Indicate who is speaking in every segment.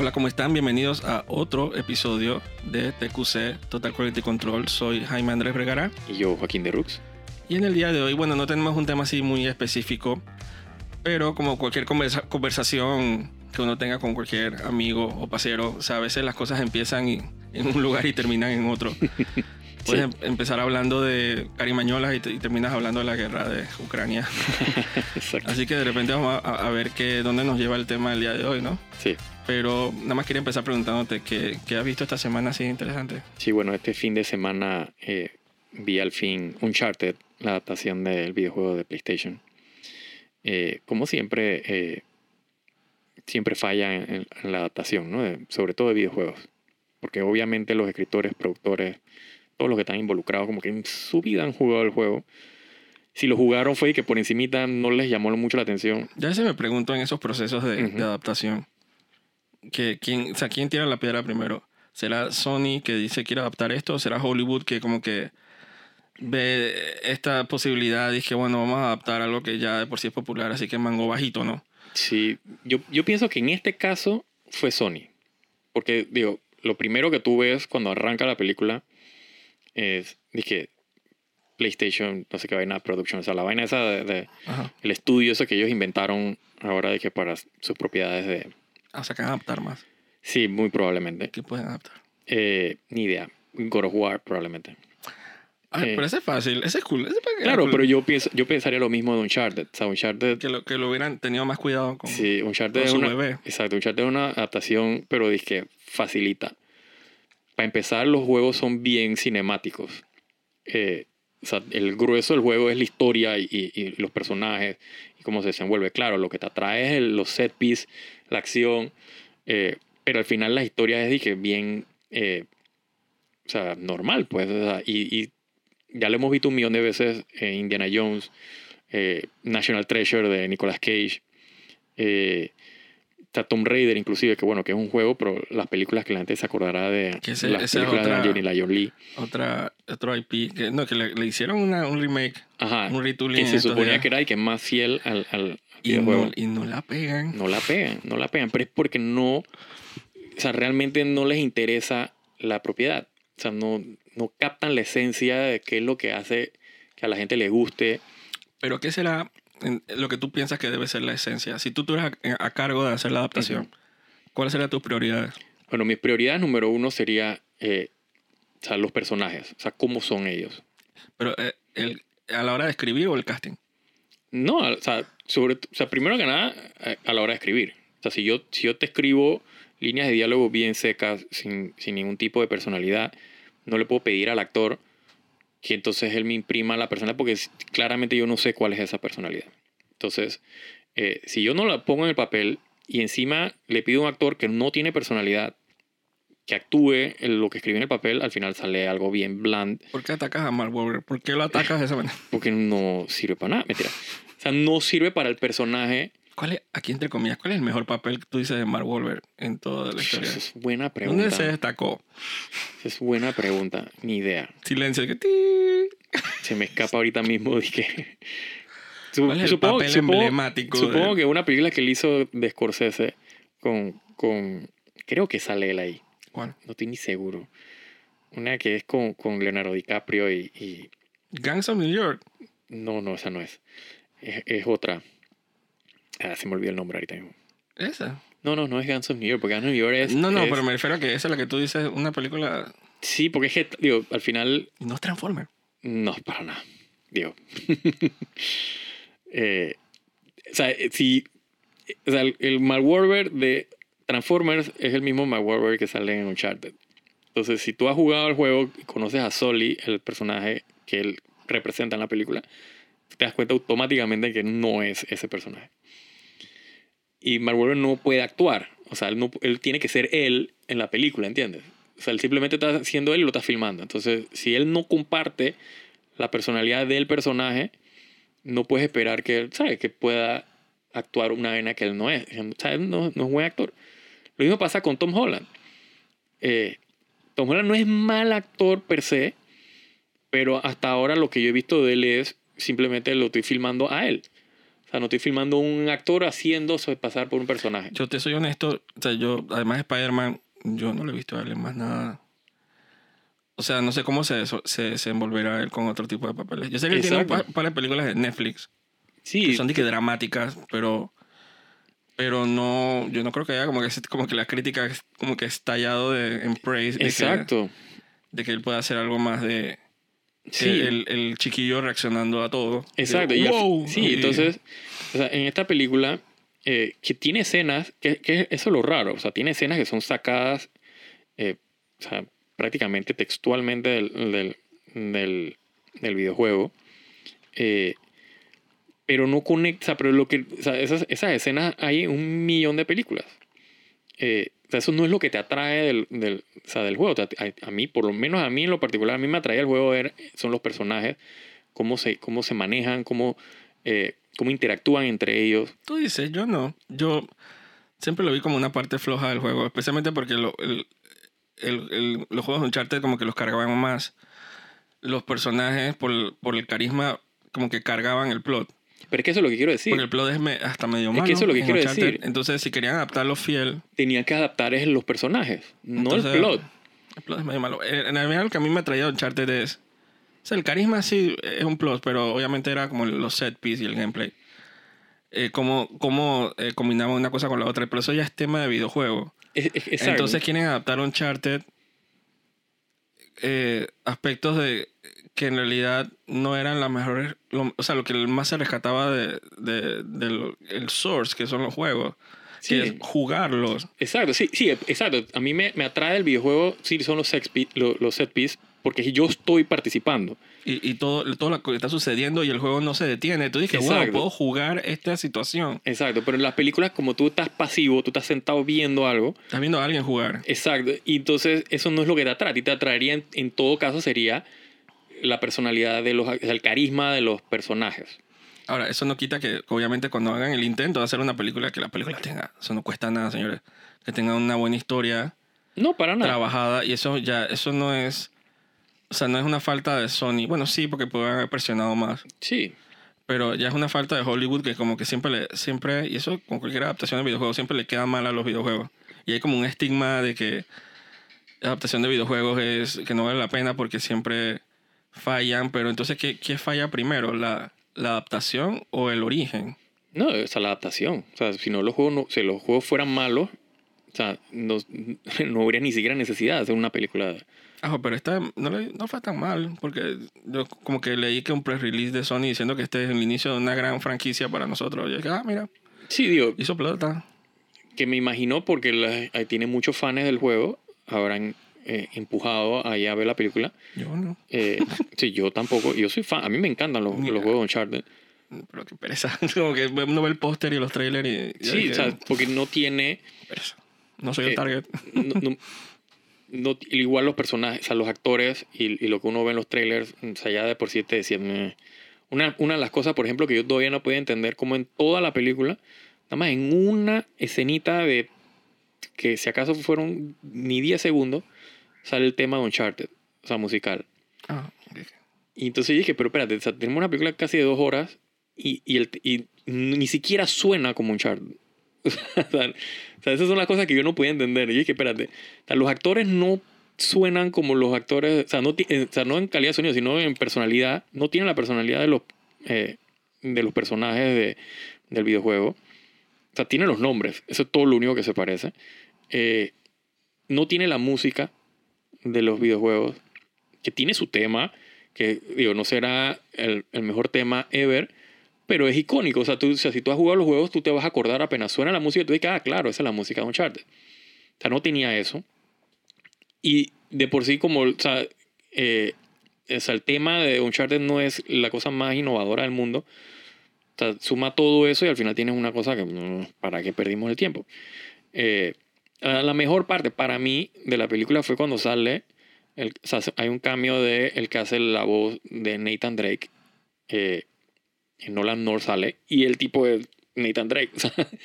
Speaker 1: Hola, ¿cómo están? Bienvenidos a otro episodio de TQC Total Quality Control. Soy Jaime Andrés Vergara.
Speaker 2: Y yo, Joaquín de Rux.
Speaker 1: Y en el día de hoy, bueno, no tenemos un tema así muy específico, pero como cualquier conversa- conversación que uno tenga con cualquier amigo o pasero, o sea, a veces las cosas empiezan y- en un lugar y terminan en otro. Puedes em- empezar hablando de carimañolas y, te- y terminas hablando de la guerra de Ucrania. Así que de repente vamos a, a ver qué, dónde nos lleva el tema del día de hoy, ¿no?
Speaker 2: Sí.
Speaker 1: Pero nada más quería empezar preguntándote qué, qué has visto esta semana así interesante.
Speaker 2: Sí, bueno, este fin de semana eh, vi al fin Uncharted, la adaptación del videojuego de PlayStation. Eh, como siempre, eh, siempre falla en, en la adaptación, ¿no? De- sobre todo de videojuegos. Porque obviamente los escritores, productores, todos los que están involucrados, como que en su vida han jugado el juego. Si lo jugaron fue que por encimita no les llamó mucho la atención.
Speaker 1: Ya se me pregunto en esos procesos de,
Speaker 2: Ujú.
Speaker 1: de adaptación, que quién, o sea, ¿quién tira la piedra primero? ¿Será Sony que dice quiere adaptar esto? ¿O será Hollywood que como que ve esta posibilidad y dice, bueno, vamos a adaptar algo que ya de por sí es popular, así que mango bajito, ¿no?
Speaker 2: Sí, yo, yo pienso que en este caso fue Sony. Porque, digo, lo primero que tú ves cuando arranca la película es, dije, PlayStation, no sé qué vaina, Production, o sea, la vaina esa de, el estudio ese que ellos inventaron ahora que para sus propiedades de...
Speaker 1: O sea, que van a adaptar más.
Speaker 2: Sí, muy probablemente.
Speaker 1: ¿Qué pueden adaptar?
Speaker 2: Eh, ni idea. God of War probablemente.
Speaker 1: Ay,
Speaker 2: Eh.
Speaker 1: pero ese es fácil, ese es cool. ese que-
Speaker 2: Claro,
Speaker 1: cool.
Speaker 2: pero yo, pienso, yo pensaría lo mismo de Uncharted. O sea, Uncharted...
Speaker 1: Que lo, que lo hubieran tenido más cuidado con,
Speaker 2: Sí, Uncharted
Speaker 1: con
Speaker 2: es
Speaker 1: su
Speaker 2: una...
Speaker 1: bebé.
Speaker 2: Exacto, Uncharted es una adaptación, pero dije, facilita. Para empezar, los juegos son bien cinemáticos. Eh, o sea, el grueso del juego es la historia y, y- y los personajes y cómo se desenvuelve. Claro, lo que te atrae es el- los set piece, la acción, eh, pero al final la historia es dije, bien, eh, o sea, normal, pues. y, ya lo hemos visto un millón de veces en Indiana Jones, eh, National Treasure de Nicolas Cage. Está Tomb Raider inclusive, que bueno, que es un juego, pero las películas que la gente se acordará de
Speaker 1: ese-
Speaker 2: las
Speaker 1: es
Speaker 2: películas
Speaker 1: otra-
Speaker 2: de Angelina Jolie.
Speaker 1: Otra, otro IP, que no, que le, le hicieron una, un remake,
Speaker 2: Ajá.
Speaker 1: un retooling.
Speaker 2: Que se suponía
Speaker 1: días.
Speaker 2: que era el que más fiel al, al
Speaker 1: y
Speaker 2: videojuego.
Speaker 1: no, y no la pegan.
Speaker 2: No la pegan, no la pegan, pero es porque no, o sea, realmente no les interesa la propiedad. O sea, no, no captan la esencia de qué es lo que hace que a la gente le guste.
Speaker 1: Pero ¿qué será en- lo que tú piensas que debe ser la esencia? Si tú estuvieras a, a cargo de hacer la adaptación, ¿cuáles serían tus prioridades?
Speaker 2: Bueno, mis prioridades número uno sería eh, o sea, los personajes, o sea, cómo son ellos.
Speaker 1: Pero eh, el, a la hora de escribir o el casting.
Speaker 2: No, o sea, sobre, o sea, primero que nada, a, a la hora de escribir. O sea, si yo, si yo te escribo líneas de diálogo bien secas, sin, sin ningún tipo de personalidad, no le puedo pedir al actor que entonces él me imprima la personalidad porque claramente yo no sé cuál es esa personalidad. Entonces, eh, si yo no la pongo en el papel y encima le pido a un actor que no tiene personalidad, que actúe en lo que escribe en el papel, al final sale algo bien bland
Speaker 1: ¿Por qué atacas a Mark Wahlberg? ¿Por qué lo atacas de esa manera?
Speaker 2: porque no sirve para nada. Mentira. O sea, no sirve para el personaje.
Speaker 1: ¿Cuál es, aquí entre comillas, cuál es el mejor papel que tú dices de Mark Wahlberg en toda la historia?
Speaker 2: Es buena pregunta.
Speaker 1: ¿Dónde se destacó?
Speaker 2: Es buena pregunta. Ni idea.
Speaker 1: Silencio. Que ti.
Speaker 2: Se me escapa ahorita mismo. Dije.
Speaker 1: ¿Cuál es el
Speaker 2: supongo
Speaker 1: papel
Speaker 2: supongo-
Speaker 1: emblemático?
Speaker 2: supongo
Speaker 1: de-
Speaker 2: que una película que él hizo de Scorsese con, con. Creo que sale él ahí.
Speaker 1: ¿Cuál?
Speaker 2: No estoy ni seguro. Una que es con, con Leonardo DiCaprio y, y-
Speaker 1: Gangs of New York.
Speaker 2: No, no, esa no es. Es, es otra. Ah, se me olvidó el nombre ahorita mismo.
Speaker 1: Esa.
Speaker 2: No, no, no es Guns of New York, porque Guns of New York es.
Speaker 1: no, no,
Speaker 2: es-
Speaker 1: pero me refiero a que esa es la que tú dices, una película.
Speaker 2: Sí, porque es que, digo, al final
Speaker 1: No es Transformer.
Speaker 2: No, para nada. Digo. Eh, o sea, eh, si. O sea, el, el Mark Wahlberg de Transformers es el mismo Mark Wahlberg que sale en Uncharted. Entonces, si tú has jugado el juego y conoces a Sully, el personaje que él representa en la película, te das cuenta automáticamente que no es ese personaje. Y Mark Wahlberg no puede actuar. O sea, él, no- él tiene que ser él en la película, ¿entiendes? O sea, él simplemente está siendo él y lo está filmando. Entonces, si él no comparte la personalidad del personaje, no puedes esperar que, él, ¿sabes? Que pueda actuar una vena que él no es. Él no, no es buen actor. Lo mismo pasa con Tom Holland. Eh, Tom Holland no es mal actor per se, pero hasta ahora lo que yo he visto de él es simplemente lo estoy filmando a él. O sea, no estoy filmando un actor haciéndose pasar por un personaje.
Speaker 1: Yo te soy honesto, o sea, yo, además de Spider-Man, yo no le he visto a él en más nada. O sea, no sé cómo se, se, se envolverá él con otro tipo de papeles. Yo sé que él tiene un
Speaker 2: Exacto.
Speaker 1: par, par de películas de Netflix
Speaker 2: Sí,
Speaker 1: que son de que dramáticas, pero pero no, yo no creo que haya como que, como que la crítica como que estallado de, en praise de que,
Speaker 2: exacto.
Speaker 1: de que él pueda hacer algo más de
Speaker 2: Sí,
Speaker 1: el, el chiquillo reaccionando a todo.
Speaker 2: exacto. Y
Speaker 1: "Wow",
Speaker 2: sí,
Speaker 1: y-
Speaker 2: entonces, o sea, en esta película, eh, que tiene escenas, que, que eso es lo raro, o sea, tiene escenas que son sacadas eh, o sea, prácticamente textualmente del, del, del, del videojuego. eh, pero no conecta, pero lo que, o sea, esas, esas escenas hay en un millón de películas. Eh, sea, eso no es lo que te atrae del, del, o sea, del juego. A, mí, por lo menos a mí en lo particular, a mí me atrae el juego ver son los personajes, cómo se, cómo se manejan, cómo, eh, cómo interactúan entre ellos.
Speaker 1: Tú dices, yo no. Yo siempre lo vi como una parte floja del juego, especialmente porque lo- el- el- los juegos de Uncharted como que los cargaban más. Los personajes, por, por el carisma, como que cargaban el plot.
Speaker 2: Pero es que eso es lo que quiero decir.
Speaker 1: Porque el plot es me- hasta medio
Speaker 2: Es
Speaker 1: malo.
Speaker 2: que eso es lo que quiero
Speaker 1: Uncharted.
Speaker 2: decir.
Speaker 1: Entonces, si querían adaptarlo fiel,
Speaker 2: Tenían que adaptar es los personajes, no
Speaker 1: Entonces,
Speaker 2: el plot.
Speaker 1: el plot es medio malo. En realidad, lo que a mí me atraía de Uncharted es... O sea, el carisma sí es un plus, pero obviamente era como los set piece y el gameplay. Eh, cómo cómo eh, combinaban una cosa con la otra. Pero eso ya es tema de videojuego.
Speaker 2: Es- es-.
Speaker 1: Entonces quieren adaptar Uncharted eh, aspectos de que en realidad no eran las mejores, lo- o sea, lo que más se rescataba de, de- del el source, que son los juegos,
Speaker 2: Sí.
Speaker 1: que es jugarlos.
Speaker 2: Exacto, sí, sí, exacto. A mí me, me atrae el videojuego, sí, son los, sex pi- lo- los set piece, porque yo estoy participando.
Speaker 1: Y, y todo, todo lo que está sucediendo y el juego no se detiene. Tú dices, wow,
Speaker 2: Exacto.
Speaker 1: puedo jugar esta situación.
Speaker 2: Exacto, pero en las películas, como tú estás pasivo, tú estás sentado viendo algo,
Speaker 1: Estás viendo a alguien jugar.
Speaker 2: exacto, y entonces eso no es lo que te atrae. Ti te atraería, en, en todo caso, sería la personalidad de los, el carisma de los personajes.
Speaker 1: Ahora, eso no quita que, obviamente, cuando hagan el intento de hacer una película, que la película tenga, eso no cuesta nada, señores, que tenga una buena historia
Speaker 2: No, para nada.
Speaker 1: trabajada y eso ya, eso no es, o sea, no es una falta de Sony. Bueno, sí, porque pueden haber presionado más,
Speaker 2: Sí,
Speaker 1: pero ya es una falta de Hollywood que como que siempre, le, siempre, y eso con cualquier adaptación de videojuegos, siempre le queda mal a los videojuegos. Y hay como un estigma de que la adaptación de videojuegos es que no vale la pena porque siempre fallan, pero entonces, ¿qué, qué falla primero? ¿La, ¿La adaptación o el origen?
Speaker 2: no, esa es la adaptación. O sea, si no los juegos, no, si los juegos fueran malos, o sea, no, no habría ni siquiera necesidad de hacer una película.
Speaker 1: Ah, pero esta no, le- no fue tan mal, porque yo como que leí que un press release de Sony diciendo que este es el inicio de una gran franquicia para nosotros. Yo dije, ah, mira,
Speaker 2: Sí, digo,
Speaker 1: hizo plata.
Speaker 2: que me imagino porque la- tiene muchos fans del juego, habrán eh, empujado ahí a ver la película.
Speaker 1: Yo no,
Speaker 2: Eh, sí, yo tampoco, yo soy fan, a mí me encantan los,
Speaker 1: Mira.
Speaker 2: los juegos de Uncharted.
Speaker 1: pero qué pereza. como que uno ve el póster y los trailers y...
Speaker 2: Sí,
Speaker 1: dije,
Speaker 2: o sea, porque no tiene,
Speaker 1: pereza. No soy el
Speaker 2: Eh,
Speaker 1: target.
Speaker 2: no, no- no- igual los personajes, o sea, los actores y, y lo que uno ve en los trailers, o sea, ya de por sí te decían, una, una de las cosas, por ejemplo, que yo todavía no podía entender, como en toda la película, nada más en una escenita de que si acaso fueron ni 10 segundos, sale el tema de Uncharted, o sea, musical.
Speaker 1: Ah, ok.
Speaker 2: Y entonces dije, pero espérate, o sea, tenemos una película casi de dos horas y, y, el, y ni siquiera suena como Uncharted. o, sea, o sea, esas son las cosas que yo no podía entender. Y dije, espérate, o sea, los actores no suenan como los actores, o sea, no, eh, o sea, no en calidad de sonido, sino en personalidad. No tienen la personalidad de los, eh, de los personajes de, del videojuego. O sea, tiene los nombres. Eso es todo lo único que se parece. Eh, no tiene la música de los videojuegos, que tiene su tema, que digo, no será el, el mejor tema ever, pero es icónico. O sea, tú, o sea, si tú has jugado los juegos, tú te vas a acordar apenas suena la música y tú dices, ah, claro, esa es la música de Uncharted. O sea, no tenía eso. Y de por sí, como, o sea, eh, el tema de Uncharted no es la cosa más innovadora del mundo. O suma todo eso y al final tienes una cosa que, mm, ¿para qué perdimos el tiempo? Eh, la mejor parte para mí de la película fue cuando sale, el, hay un cambio de el que hace la voz de Nathan Drake. Eh, en Nolan North sale y el tipo es Nathan Drake.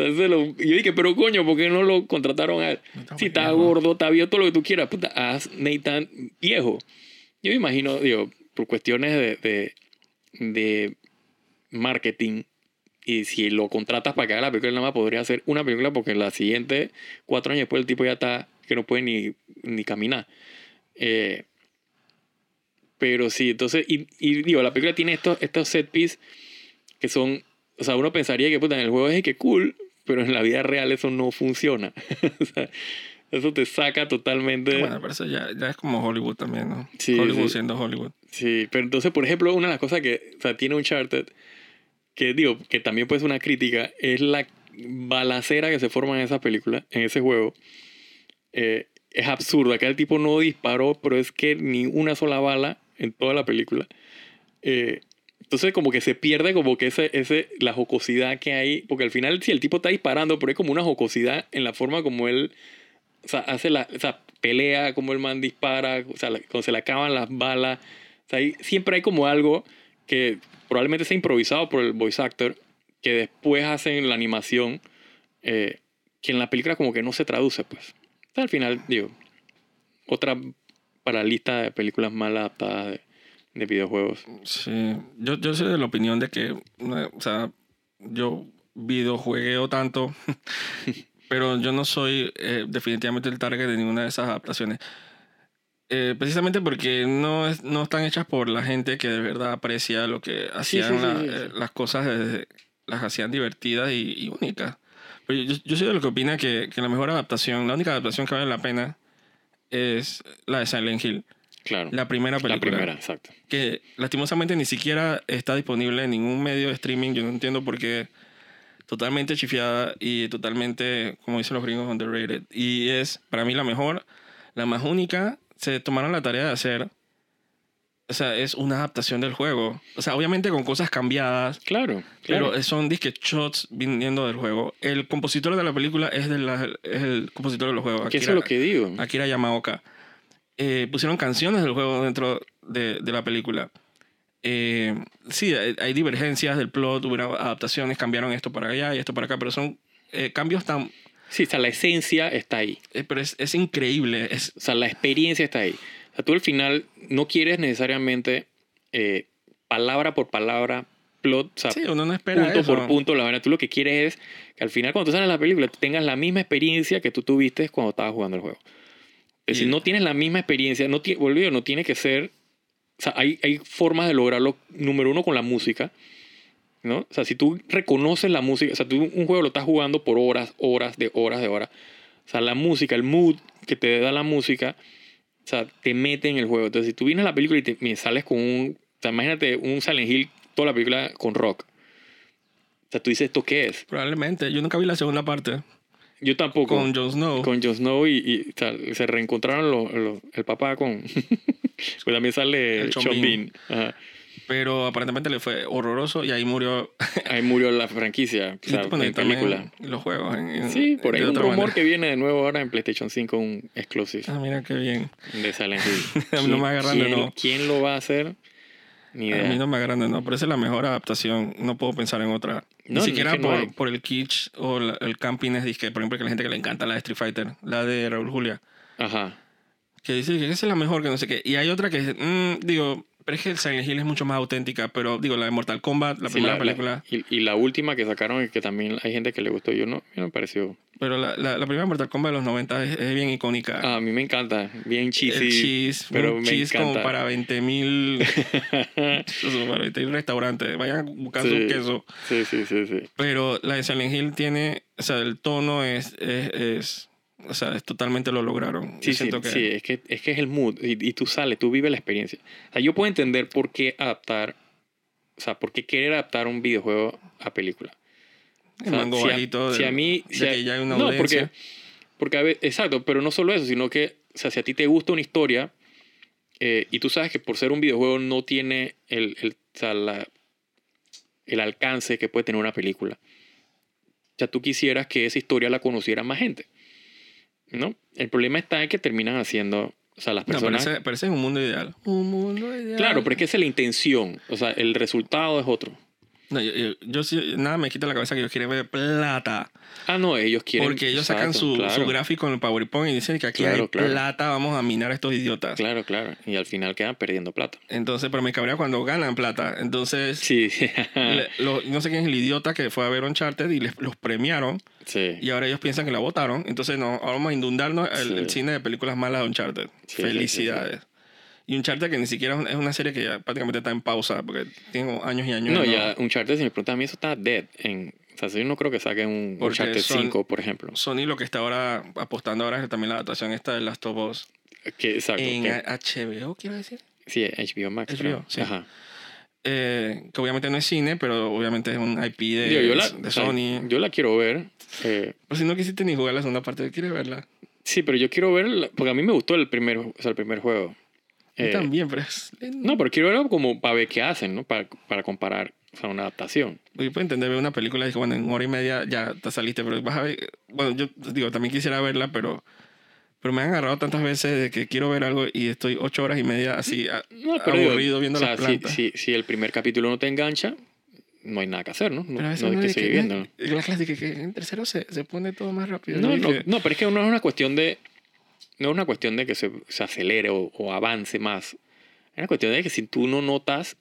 Speaker 2: O sea, yo dije, pero coño, ¿por qué no lo contrataron a él?
Speaker 1: No
Speaker 2: Si está gordo, está viejo, todo lo que tú quieras, puta, haz Nathan viejo. Yo me imagino, digo, por cuestiones de, de, de marketing, y si lo contratas para que haga la película, nada más podría hacer una película porque la siguiente, cuatro años después, el tipo ya está que no puede ni, ni caminar. Eh, pero sí, entonces, y, y, digo, la película tiene estos, estos set pieces que son, o sea, uno pensaría que puta, en el juego es que cool, pero en la vida real eso no funciona. o sea, eso te saca totalmente.
Speaker 1: Bueno, pero eso ya, ya es como Hollywood también, ¿no?
Speaker 2: Sí,
Speaker 1: Hollywood
Speaker 2: sí.
Speaker 1: siendo Hollywood.
Speaker 2: Sí, pero entonces, por ejemplo, una de las cosas que o sea, tiene Uncharted, que digo, que también puede ser una crítica, es la balacera que se forma en esa película, en ese juego. Eh, es absurdo. Acá el tipo no disparó, pero es que ni una sola bala en toda la película. Eh, entonces como que se pierde como que ese, ese, la jocosidad que hay, porque al final si el tipo está disparando, pero hay como una jocosidad en la forma como él o sea, hace la, o sea, pelea, como el man dispara, o sea, cuando se le acaban las balas. O sea, siempre hay como algo que probablemente sea improvisado por el voice actor, que después hacen la animación, eh, que en la película como que no se traduce, pues. O sea, al final, digo, otra para la lista de películas mal adaptadas de, de videojuegos.
Speaker 1: Sí, yo, yo soy de la opinión de que, o sea, yo videojuegueo tanto, pero yo no soy eh, definitivamente el target de ninguna de esas adaptaciones. Eh, precisamente porque no, es- no están hechas por la gente que de verdad aprecia lo que hacían
Speaker 2: sí,
Speaker 1: la-
Speaker 2: sí, sí.
Speaker 1: eh, las cosas, desde- las hacían divertidas y, y únicas. Pero yo, yo soy de lo que opina que, que la mejor adaptación, la única adaptación que vale la pena es la de Silent Hill,
Speaker 2: Claro.
Speaker 1: la primera película
Speaker 2: la primera, exacto.
Speaker 1: que lastimosamente ni siquiera está disponible en ningún medio de streaming. Yo no entiendo por qué. Totalmente chifiada y totalmente, como dicen los gringos, underrated. Y es para mí la mejor, la más única. Se tomaron la tarea de hacer. O sea, es una adaptación del juego. O sea, obviamente con cosas cambiadas,
Speaker 2: Claro, claro.
Speaker 1: pero son disque shots viniendo del juego. El compositor de la película es, de la- es el compositor de los juegos.
Speaker 2: que eso es lo que digo.
Speaker 1: Akira Yamaoka. Eh, pusieron canciones del juego dentro de, de la película. Eh, sí, hay, hay divergencias del plot, hubo adaptaciones, cambiaron esto para allá y esto para acá, pero son eh, cambios tan...
Speaker 2: Sí, o sea, la esencia está ahí.
Speaker 1: eh, pero es, es increíble. Es,
Speaker 2: O sea, la experiencia está ahí. Sea, tú al final no quieres necesariamente eh, palabra por palabra, plot, o sea,
Speaker 1: sí, uno no espera
Speaker 2: punto
Speaker 1: eso.
Speaker 2: por punto. La verdad, tú lo que quieres es que al final, cuando tú sales la película, tengas la misma experiencia que tú tuviste cuando estabas jugando el juego. Es decir,
Speaker 1: Y-
Speaker 2: no tienes la misma experiencia, no, ti- volvió, no tiene que ser. O sea, hay, hay formas de lograrlo, número uno, con la música. ¿no? O sea, si tú reconoces la música, o sea, tú un juego lo estás jugando por horas, horas, de horas, de horas. O sea, la música, el mood que te da la música, sea, te mete en el juego. Entonces, si tú vienes a la película y te, sales con un. O sea, imagínate un Silent Hill, toda la película con rock. O sea, tú dices, ¿esto qué es?
Speaker 1: Probablemente. Yo nunca vi la segunda parte
Speaker 2: Yo tampoco.
Speaker 1: con Jon Snow.
Speaker 2: con Jon Snow y, y, o sea, se reencontraron los- los- el papá con. pues también sale
Speaker 1: El.
Speaker 2: Ajá.
Speaker 1: Pero aparentemente le fue horroroso y ahí murió.
Speaker 2: Ahí murió la franquicia, o sea, en película.
Speaker 1: Los juegos. en-
Speaker 2: Sí, por ahí
Speaker 1: de
Speaker 2: un rumor
Speaker 1: manera.
Speaker 2: que viene de nuevo ahora en PlayStation 5, un exclusive
Speaker 1: Ah, mira qué bien.
Speaker 2: de Silent Hill.
Speaker 1: A mí no me agarran de
Speaker 2: ¿Quién,
Speaker 1: no.
Speaker 2: quién lo va a hacer? Ni
Speaker 1: A
Speaker 2: idea.
Speaker 1: mí no me agranda, no. Pero esa es la mejor adaptación. No puedo pensar en otra.
Speaker 2: No,
Speaker 1: Ni siquiera
Speaker 2: no
Speaker 1: por, el kitsch o la- el camping es disque. Por ejemplo, que la gente que le encanta la de Street Fighter, la de Raúl Julia,
Speaker 2: Ajá.
Speaker 1: que dice que esa es la mejor, que no sé qué. Y hay otra que, mm, digo, pero es que el Silent Hill es mucho más auténtica. Pero digo, la de Mortal Kombat, la
Speaker 2: Sí,
Speaker 1: primera
Speaker 2: la- la-
Speaker 1: película.
Speaker 2: y, y la última que sacaron, que también hay gente que le gustó, yo no, a mí me pareció.
Speaker 1: Pero la, la, la primera Mortal Kombat de los 90 es, es bien icónica.
Speaker 2: Ah, a mí me encanta, bien cheesy.
Speaker 1: el cheese,
Speaker 2: pero
Speaker 1: un
Speaker 2: me
Speaker 1: cheese como
Speaker 2: encanta.
Speaker 1: para 20 mil para 20 restaurantes. Vayan su
Speaker 2: Sí.
Speaker 1: queso.
Speaker 2: Sí, sí, sí, sí.
Speaker 1: Pero la de Silent Hill tiene, o sea, el tono es, es, es o sea, es totalmente lo lograron.
Speaker 2: Sí, sí,
Speaker 1: que
Speaker 2: sí, es que, es que es el mood y, y tú sales, tú vives la experiencia. O sea, yo puedo entender por qué adaptar, o sea, por qué querer adaptar un videojuego a película.
Speaker 1: el
Speaker 2: O sea,
Speaker 1: mango
Speaker 2: si a-
Speaker 1: de,
Speaker 2: si a mí-
Speaker 1: de
Speaker 2: si a-
Speaker 1: que ya hay una
Speaker 2: no,
Speaker 1: audiencia.
Speaker 2: porque, porque a veces, exacto, pero no solo eso, sino que, o sea, si a ti te gusta una historia eh, y tú sabes que por ser un videojuego no tiene el, el, o sea, la- el alcance que puede tener una película. O sea, tú quisieras que esa historia la conociera más gente. ¿No? El problema está en que terminan haciendo, o sea, las
Speaker 1: No,
Speaker 2: personas...
Speaker 1: parece, parece un mundo ideal. Un mundo ideal.
Speaker 2: Claro, pero es que esa es la intención. O sea, el resultado es otro.
Speaker 1: No, yo, yo- yo sí- nada me quita la cabeza que ellos quieren ver plata.
Speaker 2: Ah, no, ellos quieren.
Speaker 1: Porque ellos sacan
Speaker 2: Exacto,
Speaker 1: su,
Speaker 2: claro,
Speaker 1: su gráfico en el PowerPoint y dicen que aquí
Speaker 2: Claro,
Speaker 1: hay
Speaker 2: claro.
Speaker 1: plata, vamos a minar a estos idiotas.
Speaker 2: Claro, claro. Y al final quedan perdiendo plata.
Speaker 1: Entonces, pero me cabrea cuando ganan plata. Entonces,
Speaker 2: Sí.
Speaker 1: le- lo- no sé quién es el idiota que fue a ver Uncharted y les, los premiaron
Speaker 2: sí.
Speaker 1: y ahora ellos piensan que la votaron. Entonces, no, vamos a inundarnos el,
Speaker 2: Sí.
Speaker 1: el cine de películas malas de Uncharted. Felicidades. Y Uncharted que ni siquiera es una serie que ya prácticamente está en pausa porque tiene años y años.
Speaker 2: No, ya Uncharted, si me preguntas a mí, eso está dead. En, o sea, yo no creo que saquen un
Speaker 1: Porque
Speaker 2: Uncharted
Speaker 1: son-
Speaker 2: 5, por ejemplo.
Speaker 1: Sony lo que está ahora apostando ahora es también la adaptación esta de Last of Us
Speaker 2: Que, exacto.
Speaker 1: en
Speaker 2: que-
Speaker 1: HBO, quiero decir.
Speaker 2: sí, HBO Max.
Speaker 1: HBO,
Speaker 2: creo.
Speaker 1: sí.
Speaker 2: Ajá.
Speaker 1: Eh, que obviamente no es cine, pero obviamente es un IP de,
Speaker 2: Digo, yo, la,
Speaker 1: de
Speaker 2: o sea,
Speaker 1: Sony.
Speaker 2: yo la quiero ver. eh,
Speaker 1: Pero si no quisiste ni jugar la segunda parte, ¿quieres verla?
Speaker 2: sí, pero yo quiero ver, porque a mí me gustó el primer, o sea, el primer juego. Eh,
Speaker 1: también, pero es...
Speaker 2: No, pero quiero verlo como para ver qué hacen, ¿no? Para, para comparar, o sea, una adaptación.
Speaker 1: Yo puedo entender ver una película y digo, bueno, en hora y media ya te saliste, pero vas a ver... Bueno, yo digo, también quisiera verla, pero... Pero me han agarrado tantas veces de que quiero ver algo y estoy ocho horas y media así a-
Speaker 2: No, pero
Speaker 1: aburrido viendo
Speaker 2: o sea,
Speaker 1: las
Speaker 2: si,
Speaker 1: plantas.
Speaker 2: si, si el primer capítulo no te engancha, no hay nada que hacer, ¿no? No,
Speaker 1: Pero a veces
Speaker 2: no hay
Speaker 1: uno
Speaker 2: que seguir viendo.
Speaker 1: En la clase que, en tercero se, se pone todo más rápido.
Speaker 2: No, no,
Speaker 1: dije,
Speaker 2: no, pero es que no es una cuestión de. No es una cuestión de que se, se acelere o, o avance más. Es una cuestión de que si tú no notas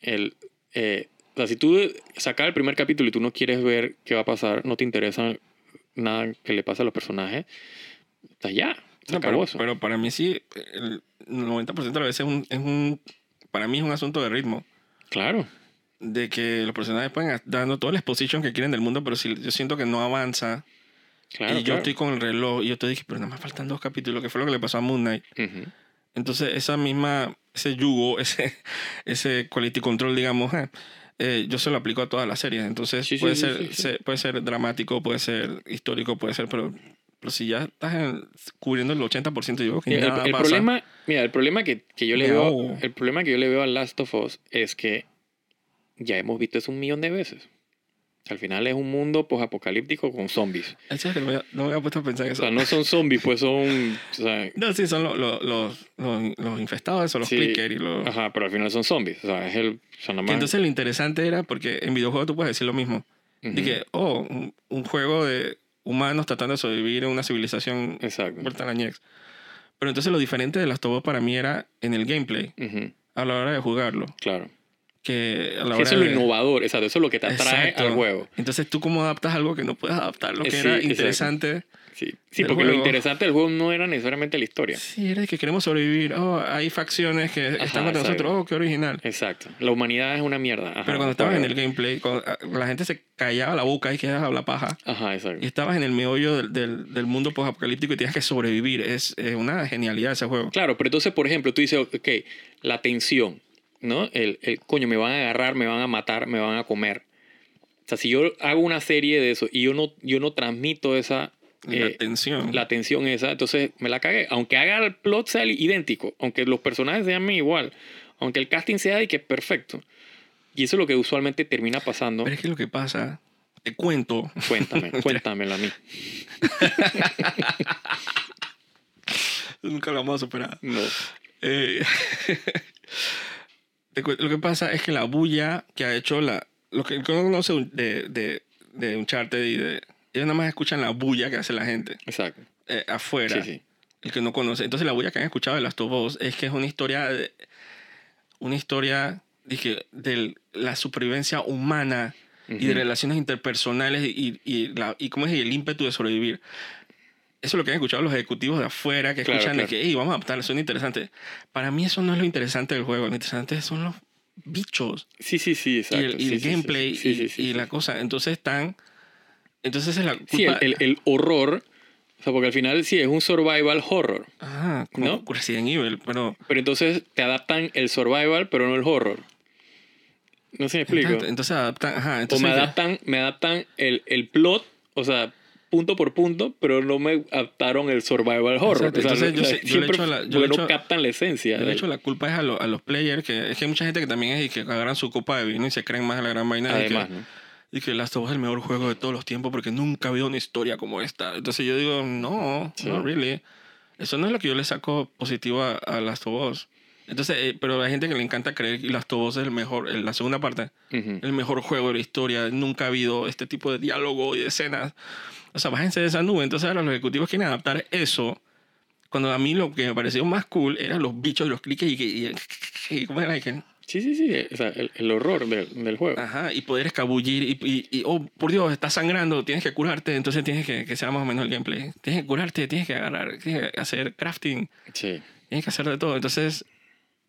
Speaker 2: el. eh, o sea, si tú sacas el primer capítulo y tú no quieres ver qué va a pasar, no te interesa nada que le pase a los personajes, está ya. Se
Speaker 1: No,
Speaker 2: acabó
Speaker 1: pero,
Speaker 2: eso.
Speaker 1: pero para mí sí, el 90% de las veces es un, es un... Para mí es un asunto de ritmo.
Speaker 2: claro.
Speaker 1: de que los personajes pueden dando toda la exposición que quieren del mundo, pero si yo siento que no avanza
Speaker 2: Claro.
Speaker 1: y yo
Speaker 2: claro.
Speaker 1: estoy con el reloj y yo te dije, pero nada más faltan dos capítulos, que fue lo que le pasó a Moon Knight.
Speaker 2: Ujú.
Speaker 1: Entonces esa misma, ese yugo, ese, ese quality control, digamos, eh, eh, yo se lo aplico a todas las series. Entonces
Speaker 2: Sí,
Speaker 1: puede,
Speaker 2: sí,
Speaker 1: ser,
Speaker 2: sí,
Speaker 1: se- puede ser dramático, puede ser histórico, puede ser, pero, pero si ya estás en- cubriendo el 80%, yo que
Speaker 2: Mira,
Speaker 1: nada
Speaker 2: el, el
Speaker 1: pasa.
Speaker 2: problema, mira, el problema que, que yo le
Speaker 1: Me
Speaker 2: veo, el problema que yo le veo a Last of Us es que ya hemos visto eso un millón de veces. Al final es un mundo posapocalíptico con zombies.
Speaker 1: Ay, ¿sabes que no, me, no me había puesto a pensar en
Speaker 2: O
Speaker 1: eso.
Speaker 2: sea, no son zombies, pues son, o sea,
Speaker 1: No, sí, son los, los, los, los, los infestados, esos, los
Speaker 2: Sí.
Speaker 1: clicker y los...
Speaker 2: ajá, pero al final son zombies. O sea, es el, o nada
Speaker 1: Que
Speaker 2: más-
Speaker 1: entonces lo interesante era porque en videojuegos tú puedes decir lo mismo.
Speaker 2: Ujú.
Speaker 1: De que, oh, un, un juego de humanos tratando de sobrevivir en una civilización
Speaker 2: Exacto.
Speaker 1: vuelta a la. Pero entonces lo diferente de las Us para mí era en el gameplay,
Speaker 2: Ujú,
Speaker 1: a la hora de jugarlo.
Speaker 2: Claro.
Speaker 1: Que a la hora
Speaker 2: eso es lo
Speaker 1: de-
Speaker 2: innovador, exacto. Eso es lo que te atrae
Speaker 1: Exacto.
Speaker 2: al juego.
Speaker 1: Entonces tú cómo adaptas algo que no puedes adaptar, lo que
Speaker 2: sí,
Speaker 1: era
Speaker 2: exacto.
Speaker 1: interesante.
Speaker 2: Sí, sí
Speaker 1: Del
Speaker 2: porque lo
Speaker 1: juego.
Speaker 2: interesante del juego no era necesariamente la historia.
Speaker 1: Sí, era de que queremos sobrevivir. Oh, hay facciones que están contra
Speaker 2: exacto.
Speaker 1: nosotros. Oh, qué original.
Speaker 2: Exacto. La humanidad es una mierda. Ajá,
Speaker 1: Pero cuando estabas en el gameplay, ah, la gente se callaba la boca y quedaba hablar paja.
Speaker 2: Ajá, exacto.
Speaker 1: Y estabas en el meollo del, del, del mundo post-apocalíptico y tienes que sobrevivir. Es, es una genialidad ese juego.
Speaker 2: Claro, pero entonces, por ejemplo, tú dices, ok, la tensión, ¿no? El, el coño, me van a agarrar, me van a matar, me van a comer. O sea, si yo hago una serie de eso y yo no, yo no transmito esa,
Speaker 1: la
Speaker 2: eh,
Speaker 1: tensión.
Speaker 2: la tensión esa, entonces me la cagué. Aunque haga el plot sea idéntico, aunque los personajes se llamen igual, aunque el casting sea de que es perfecto. Y eso es lo que usualmente termina pasando.
Speaker 1: Pero es que lo que pasa, te cuento,
Speaker 2: Cuéntame, cuéntamelo a mí.
Speaker 1: nunca lo vamos a superar.
Speaker 2: No.
Speaker 1: Eh, lo que pasa es que la bulla que ha hecho la. Lo que uno conoce de, de, de Uncharted y de. Ellos nada más escuchan la bulla que hace la gente
Speaker 2: Exacto.
Speaker 1: eh, afuera.
Speaker 2: Sí, sí.
Speaker 1: El que no conoce. Entonces la bulla que han escuchado de las of Us es que es una historia de, una historia dije, de la supervivencia humana y de relaciones interpersonales y, y, la, y cómo es el ímpetu de sobrevivir. Eso es lo que han escuchado los ejecutivos de afuera que
Speaker 2: Claro,
Speaker 1: escuchan
Speaker 2: claro.
Speaker 1: de que, hey, vamos a adaptar, son interesantes. Para mí eso no es lo interesante del juego, lo interesante son los bichos
Speaker 2: Sí, sí, sí,
Speaker 1: y
Speaker 2: exacto.
Speaker 1: el, y el
Speaker 2: sí,
Speaker 1: gameplay
Speaker 2: sí,
Speaker 1: y,
Speaker 2: sí, sí,
Speaker 1: y
Speaker 2: sí.
Speaker 1: la cosa. Entonces están... Entonces es la culpa...
Speaker 2: Sí, el, el- el horror. O sea, porque al final sí es un survival horror.
Speaker 1: Ajá, como
Speaker 2: ¿No?
Speaker 1: Resident Evil, pero...
Speaker 2: Pero entonces te adaptan el survival, pero no el horror. No si me explico.
Speaker 1: Entonces, entonces adaptan... Ajá,
Speaker 2: o
Speaker 1: entonces...
Speaker 2: me adaptan, me adaptan el, el plot, o sea, punto por punto, pero no me adaptaron el survival horror.
Speaker 1: Exacto,
Speaker 2: O sea,
Speaker 1: entonces
Speaker 2: no-
Speaker 1: yo
Speaker 2: o sea,
Speaker 1: yo le
Speaker 2: siempre
Speaker 1: echo la- yo le
Speaker 2: no
Speaker 1: echo-
Speaker 2: captan la esencia.
Speaker 1: De hecho, la culpa es a, lo- a los players, que es que hay mucha gente que también es y que agarran su copa de vino y se creen más a la gran vaina.
Speaker 2: además,
Speaker 1: y que,
Speaker 2: ¿no?
Speaker 1: y que Last of Us es el mejor juego de todos los tiempos porque nunca ha habido una historia como esta. Entonces yo digo, no,
Speaker 2: Sí.
Speaker 1: no really. Eso no es lo que yo le saco positivo a, a Last of Us. Entonces, eh, pero hay gente que le encanta creer que Last of Us es el mejor, la segunda parte,
Speaker 2: Ujú.
Speaker 1: el mejor juego de la historia. Nunca ha habido este tipo de diálogo y de escenas. O sea, bájense de esa nube. Entonces ahora los ejecutivos quieren adaptar eso. Cuando a mí lo que me pareció más cool eran los bichos y los cliques y que... Y, y- ¿Cómo era? Que-
Speaker 2: Sí, sí, sí. O sea, el, el horror del, del juego.
Speaker 1: Ajá, y poder escabullir y, y, y, oh, por Dios, estás sangrando, tienes que curarte, entonces tienes que, que sea más o menos el gameplay. Tienes que curarte, tienes que agarrar, tienes que hacer crafting,
Speaker 2: Sí.
Speaker 1: tienes que hacer de todo. Entonces,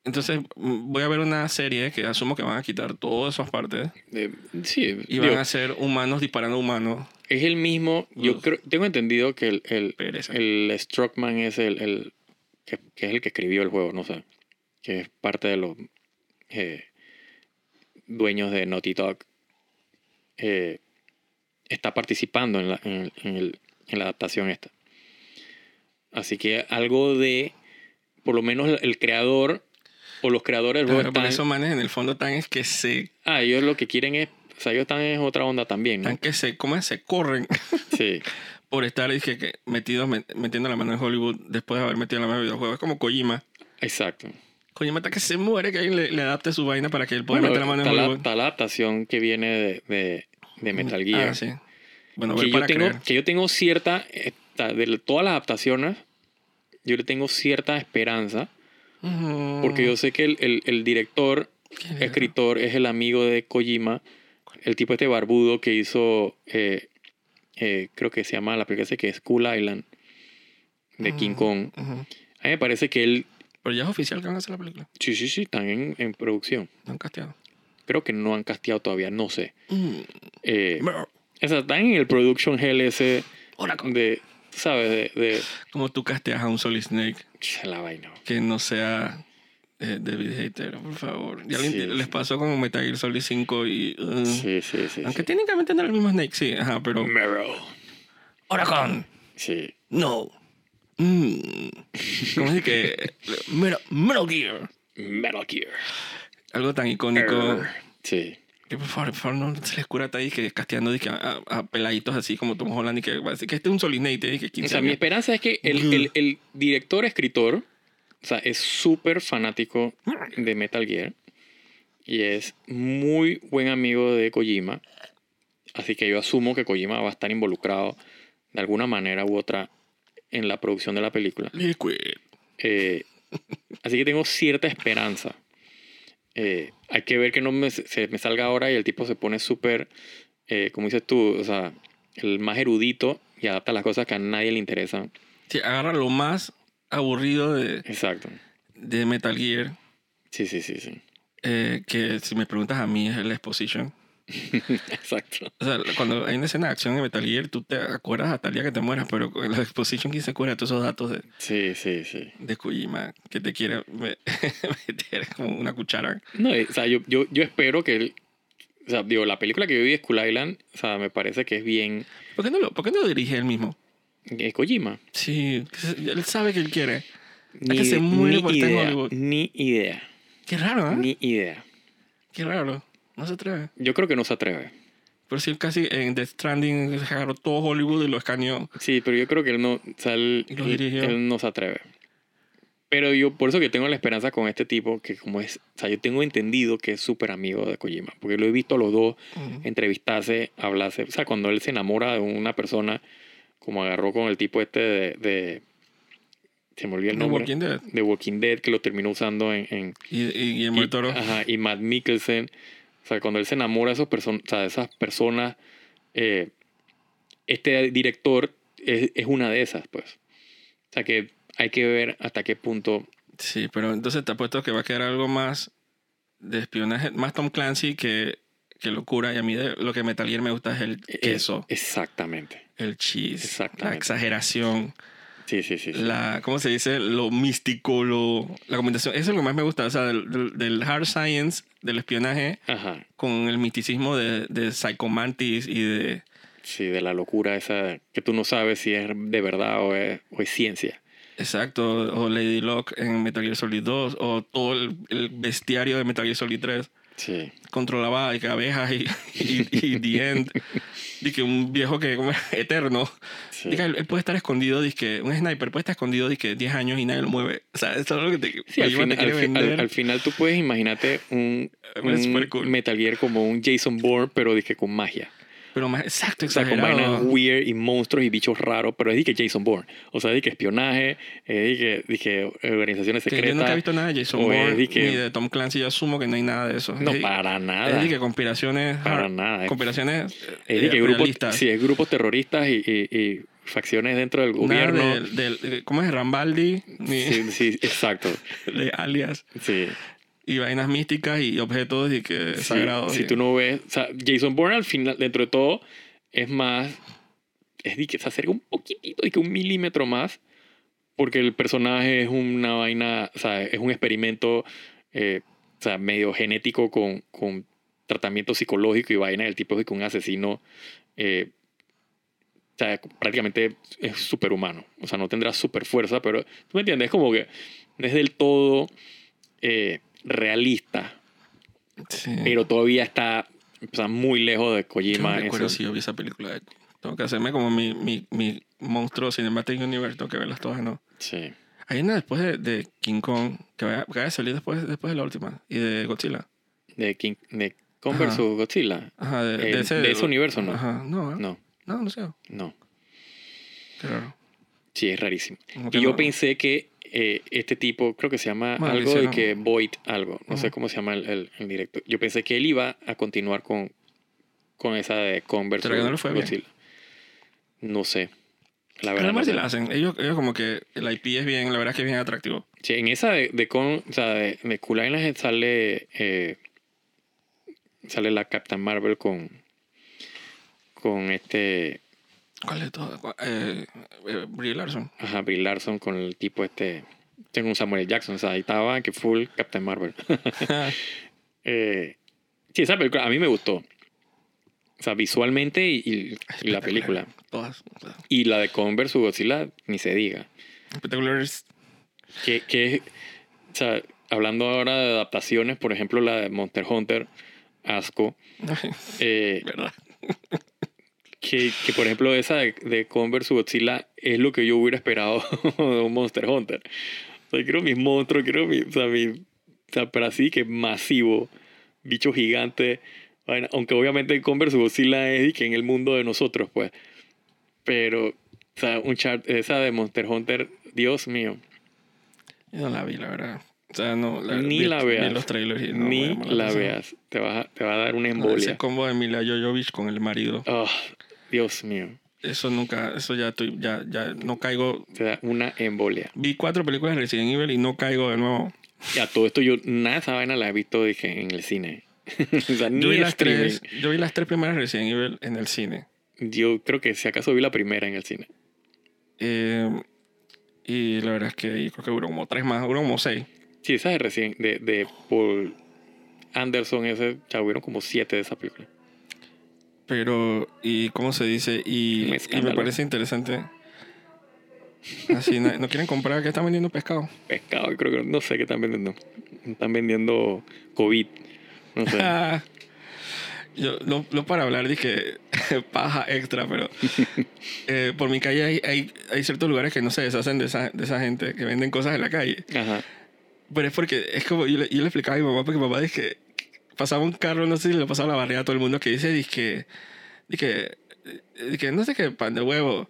Speaker 1: entonces mm, voy a ver una serie que asumo que van a quitar todas esas partes
Speaker 2: Eh, sí.
Speaker 1: y
Speaker 2: digo,
Speaker 1: van a ser humanos disparando humanos.
Speaker 2: Es el mismo. Yo creo, tengo entendido que el, el,
Speaker 1: Pereza.
Speaker 2: el Struckman es el, el que, que es el que escribió el juego, no sé. Que es parte de los eh, dueños de Naughty Dog. Eh, está participando en la, en, en el- en la adaptación esta. Así que algo de, por lo menos el creador o los creadores del juego
Speaker 1: Pero por
Speaker 2: están-
Speaker 1: esos manes en el fondo tan es que se,
Speaker 2: Ah, ellos lo que quieren es, o sea, ellos están en otra onda también, ¿no?
Speaker 1: tan que se. Se corren
Speaker 2: Sí.
Speaker 1: por estar dije, que metidos, met- metiendo la mano en Hollywood después de haber metido la mano en videojuegos. Es como Kojima.
Speaker 2: Exacto.
Speaker 1: Kojima está que se muere, que alguien le, le adapte su vaina para que él pueda
Speaker 2: Bueno,
Speaker 1: meter la mano en Hollywood.
Speaker 2: está la adaptación que viene de, de, de Metal Gear.
Speaker 1: Ah, sí. Bueno,
Speaker 2: que, yo tengo,
Speaker 1: creer.
Speaker 2: que yo tengo cierta, esta- de todas las adaptaciones, yo le tengo cierta esperanza, Porque yo sé que el, el- el director, escritor, es el amigo de Kojima, el tipo este barbudo que hizo, eh, eh, creo que se llama la película que es Cool Island, de King Kong. A mí me parece que él,
Speaker 1: Pero ya es oficial que van a hacer la película.
Speaker 2: sí, sí, sí, están en, en producción.
Speaker 1: No han casteado.
Speaker 2: Creo que no han casteado todavía, no sé.
Speaker 1: Mm.
Speaker 2: Eh, O sea, están en el production
Speaker 1: ahora,
Speaker 2: de, ¿sabes? De, de
Speaker 1: como tú casteas a un Solid Snake
Speaker 2: la vaina.
Speaker 1: que no sea eh, David Hater, por favor. Ya
Speaker 2: Sí,
Speaker 1: les
Speaker 2: sí.
Speaker 1: pasó con Metal Gear Solid 5 y... uh,
Speaker 2: Sí, sí, sí.
Speaker 1: Aunque
Speaker 2: sí.
Speaker 1: técnicamente no era el mismo Snake, sí, ajá, pero...
Speaker 2: Meryl.
Speaker 1: Oracon,
Speaker 2: Sí.
Speaker 1: no. Mm. ¿Cómo es que? Metal, Metal Gear.
Speaker 2: Metal Gear.
Speaker 1: Algo tan icónico.
Speaker 2: Err. Sí.
Speaker 1: Que por favor, por favor, no se les cura ahí que casteando dizque, a, a peladitos así como Tom Holland y que, que este es un Solid Snake y que 15
Speaker 2: O sea, mi
Speaker 1: años.
Speaker 2: esperanza es que el, el, el director escritor, o sea, es súper fanático de Metal Gear y es muy buen amigo de Kojima. Así que yo asumo que Kojima va a estar involucrado de alguna manera u otra en la producción de la película.
Speaker 1: Liquid.
Speaker 2: Eh, así que tengo cierta esperanza. Eh, hay que ver que no me, se me salga ahora y el tipo se pone súper, eh, como dices tú, o sea, el más erudito y adapta las cosas que a nadie le interesan.
Speaker 1: Sí, agarra lo más aburrido de,
Speaker 2: Exacto.
Speaker 1: de Metal Gear,
Speaker 2: Sí, sí, sí, sí.
Speaker 1: eh, que si me preguntas a mí es la exposition.
Speaker 2: Exacto.
Speaker 1: O sea, cuando hay una escena de acción en Metal Gear, tú te acuerdas hasta el día que te mueras, pero en la exposition, ¿quién se acuerda de todos esos datos de,
Speaker 2: Sí, sí, sí.
Speaker 1: de Kojima que te quiere me- meter como una cuchara?
Speaker 2: No, o sea, yo, yo, yo espero que él, o sea, digo, la película que yo vi de Skull Island, o sea, me parece que es bien
Speaker 1: ¿Por qué no lo, por qué no lo dirige él mismo?
Speaker 2: eh, Kojima.
Speaker 1: Sí, él sabe que él quiere. que se muere por estar en
Speaker 2: idea, ni idea,
Speaker 1: Qué raro, ¿eh?
Speaker 2: ni idea.
Speaker 1: Qué raro. No se atreve.
Speaker 2: Yo creo que no se atreve.
Speaker 1: Pero si él casi en The Stranding agarró todo Hollywood y lo escaneó.
Speaker 2: Sí, pero yo creo que él no, o sea, él,
Speaker 1: Y lo
Speaker 2: él- no se atreve. Pero yo, por eso que tengo la esperanza con este tipo, que como es, o sea, yo tengo entendido que es súper amigo de Kojima, porque lo he visto a los dos
Speaker 1: Mm.
Speaker 2: entrevistarse, hablarse, o sea, cuando él se enamora de una persona, como agarró con el tipo este de, de- se me olvidó el
Speaker 1: The
Speaker 2: nombre,
Speaker 1: Walking Dead.
Speaker 2: de Walking Dead, que lo terminó usando en, en
Speaker 1: Y, y
Speaker 2: y,
Speaker 1: Toro.
Speaker 2: ajá, y Matt Mikkelsen. O sea, cuando él se enamora de, esos person- o sea, de esas personas, eh, este director es, es una de esas, pues. O sea, que hay que ver hasta qué punto.
Speaker 1: Sí, pero entonces te apuesto que va a quedar algo más de espionaje, más Tom Clancy que, que locura. Y a mí de- lo que Metal Gear me gusta es el
Speaker 2: eh,
Speaker 1: queso,
Speaker 2: Exactamente.
Speaker 1: el cheese, la
Speaker 2: Exactamente.
Speaker 1: exageración,
Speaker 2: Sí, sí, sí. sí.
Speaker 1: la, ¿cómo se dice? Lo místico, lo, la combinación. Eso es lo que más me gusta, o sea, del, hard science, del espionaje,
Speaker 2: Ajá.
Speaker 1: con el misticismo de, de Psycho Mantis y de...
Speaker 2: Sí, de la locura esa que tú no sabes si es de verdad o es, o es ciencia.
Speaker 1: Exacto, o Lady Locke en Metal Gear Solid 2, o todo el, el bestiario de Metal Gear Solid 3.
Speaker 2: Sí.
Speaker 1: controlaba abejas y, y, y The End. Y que un viejo que como eterno.
Speaker 2: sí.
Speaker 1: Diga, él, él puede estar escondido, que un sniper puede estar escondido que 10 años y nadie lo mueve. O sea, eso es lo que te,
Speaker 2: Sí, al, fin-
Speaker 1: te
Speaker 2: al final tú puedes imaginarte un, un
Speaker 1: cool.
Speaker 2: Metal Gear como un Jason Bourne, pero dije con magia.
Speaker 1: Pero más exacto,
Speaker 2: O sea, con
Speaker 1: exagerado.
Speaker 2: vainas weird y monstruos y bichos raros, pero es de que Jason Bourne. O sea, es de que espionaje, es de que, de que organizaciones
Speaker 1: Que
Speaker 2: secretas.
Speaker 1: yo nunca he visto nada de Jason
Speaker 2: es
Speaker 1: Bourne
Speaker 2: de que-
Speaker 1: ni de Tom Clancy. Yo asumo que no hay nada de eso.
Speaker 2: No,
Speaker 1: es,
Speaker 2: para
Speaker 1: es
Speaker 2: nada.
Speaker 1: de que conspiraciones.
Speaker 2: Para
Speaker 1: hard-
Speaker 2: nada.
Speaker 1: Conspiraciones
Speaker 2: Es de
Speaker 1: eh,
Speaker 2: que grupos, sí, es grupos terroristas y, y- y facciones dentro del gobierno.
Speaker 1: del- del- de- ¿Cómo es Rambaldi?
Speaker 2: Sí, sí, exacto.
Speaker 1: de alias.
Speaker 2: Sí.
Speaker 1: Y vainas místicas y objetos y que
Speaker 2: Sí,
Speaker 1: sagrados.
Speaker 2: Si
Speaker 1: y-
Speaker 2: tú no ves, o sea, Jason Bourne al final, dentro de todo, es más, es de que se acerca un poquitito, y que un milímetro más, porque el personaje es una vaina, o sea, es un experimento, eh, o sea, medio genético con, con tratamiento psicológico y vaina. El tipo de que un asesino, eh, o sea, prácticamente es superhumano. O sea, no tendrá super fuerza, pero tú me entiendes, es como que no es del todo eh, realista
Speaker 1: Sí.
Speaker 2: pero todavía está o sea, muy lejos de
Speaker 1: Yo
Speaker 2: Kojima.
Speaker 1: no
Speaker 2: en
Speaker 1: recuerdo si yo vi esa película. Tengo que hacerme como mi, mi, mi monstruo Cinematic Universe. Tengo que verlas todas, ¿no?
Speaker 2: Sí.
Speaker 1: Hay una después de, de King Kong que va a salir después, después de la última. Y de Godzilla.
Speaker 2: De, King, de Kong versus Godzilla.
Speaker 1: Ajá, de, de
Speaker 2: Eh,
Speaker 1: ese,
Speaker 2: de ese universo, ¿no?
Speaker 1: Ajá, no, ¿eh?
Speaker 2: No,
Speaker 1: no, no sé.
Speaker 2: no.
Speaker 1: Raro.
Speaker 2: Sí, es rarísimo. Y yo
Speaker 1: no-
Speaker 2: pensé que eh, este tipo, creo que se llama
Speaker 1: Bueno,
Speaker 2: algo de que Void, algo. No sé cómo se llama el, el, el director. Yo pensé que él iba a continuar con, con esa de
Speaker 1: Pero que no fue bien.
Speaker 2: No sé. La verdad. no sé.
Speaker 1: la hacen. Ellos, ellos como que el IP es bien, la verdad es que es bien atractivo.
Speaker 2: Sí, en esa de, de Kong, o sea, de, de Cool Island sale, eh, sale la Captain Marvel con, con este,
Speaker 1: ¿Cuál de todas? Eh, eh, Brie Larson.
Speaker 2: ajá, Brie Larson con el tipo este, tengo un Samuel. Jackson, o sea, ahí estaba que full Captain Marvel. Eh, sí, esa película a mí me gustó. O sea, visualmente y, la película.
Speaker 1: Todas. o sea,
Speaker 2: Y la de Kong vs. Godzilla, ni se diga.
Speaker 1: espectacular es-
Speaker 2: Que, que, o sea, hablando ahora de adaptaciones, por ejemplo, la de Monster Hunter, Asco. Eh,
Speaker 1: ¿Verdad?
Speaker 2: Que, que, por ejemplo, esa de, de vs. Godzilla es lo que yo hubiera esperado de un Monster Hunter. O sea, quiero mis monstruos, quiero mi, o sea, mi, o sea, pero así que masivo, bicho gigante. Bueno, aunque obviamente vs. Godzilla es y que en el mundo de nosotros, pues. Pero, o sea, un chart, esa de Monster Hunter, Dios mío,
Speaker 1: Yo no la vi, la verdad. O sea, no.
Speaker 2: Ni
Speaker 1: vi-
Speaker 2: la veas.
Speaker 1: Los trailers y no
Speaker 2: ni la veas. Te va, a- te va a dar una
Speaker 1: No,
Speaker 2: embolia.
Speaker 1: Ese combo de Mila Jovovich con el marido.
Speaker 2: Oh, Dios mío,
Speaker 1: Eso nunca, eso ya estoy, ya, ya no caigo.
Speaker 2: te da una embolia.
Speaker 1: Vi cuatro películas de Resident Evil y no caigo de nuevo.
Speaker 2: Y a todo esto yo, nada de esa vaina la he visto dije, en el cine. o sea, ni
Speaker 1: Yo vi, las tres, yo vi las tres primeras Resident Evil en el cine.
Speaker 2: Yo creo que si acaso vi la primera en el cine.
Speaker 1: Eh, y la verdad es que ahí creo que duró como tres más, duró como seis.
Speaker 2: Sí, esa es recién, de, de Paul Anderson, ese, ya hubieron como siete de esa película.
Speaker 1: Pero, y cómo se dice, y, y me parece interesante. Así, no, no quieren comprar, que están vendiendo pescado.
Speaker 2: Pescado, creo que no sé qué están vendiendo. Están vendiendo COVID. No sé.
Speaker 1: Yo, no, no para hablar que paja extra, pero eh, por mi calle hay, hay, hay ciertos lugares que no se deshacen de esa, de esa gente que venden cosas en la calle.
Speaker 2: Ajá.
Speaker 1: Pero es porque, es como, yo le, yo le explicaba a mi mamá, porque mi mamá dice pasaba un carro, no sé si le pasaba la barriga a todo el mundo, que dice, dice que, que, no sé qué, pan de huevo,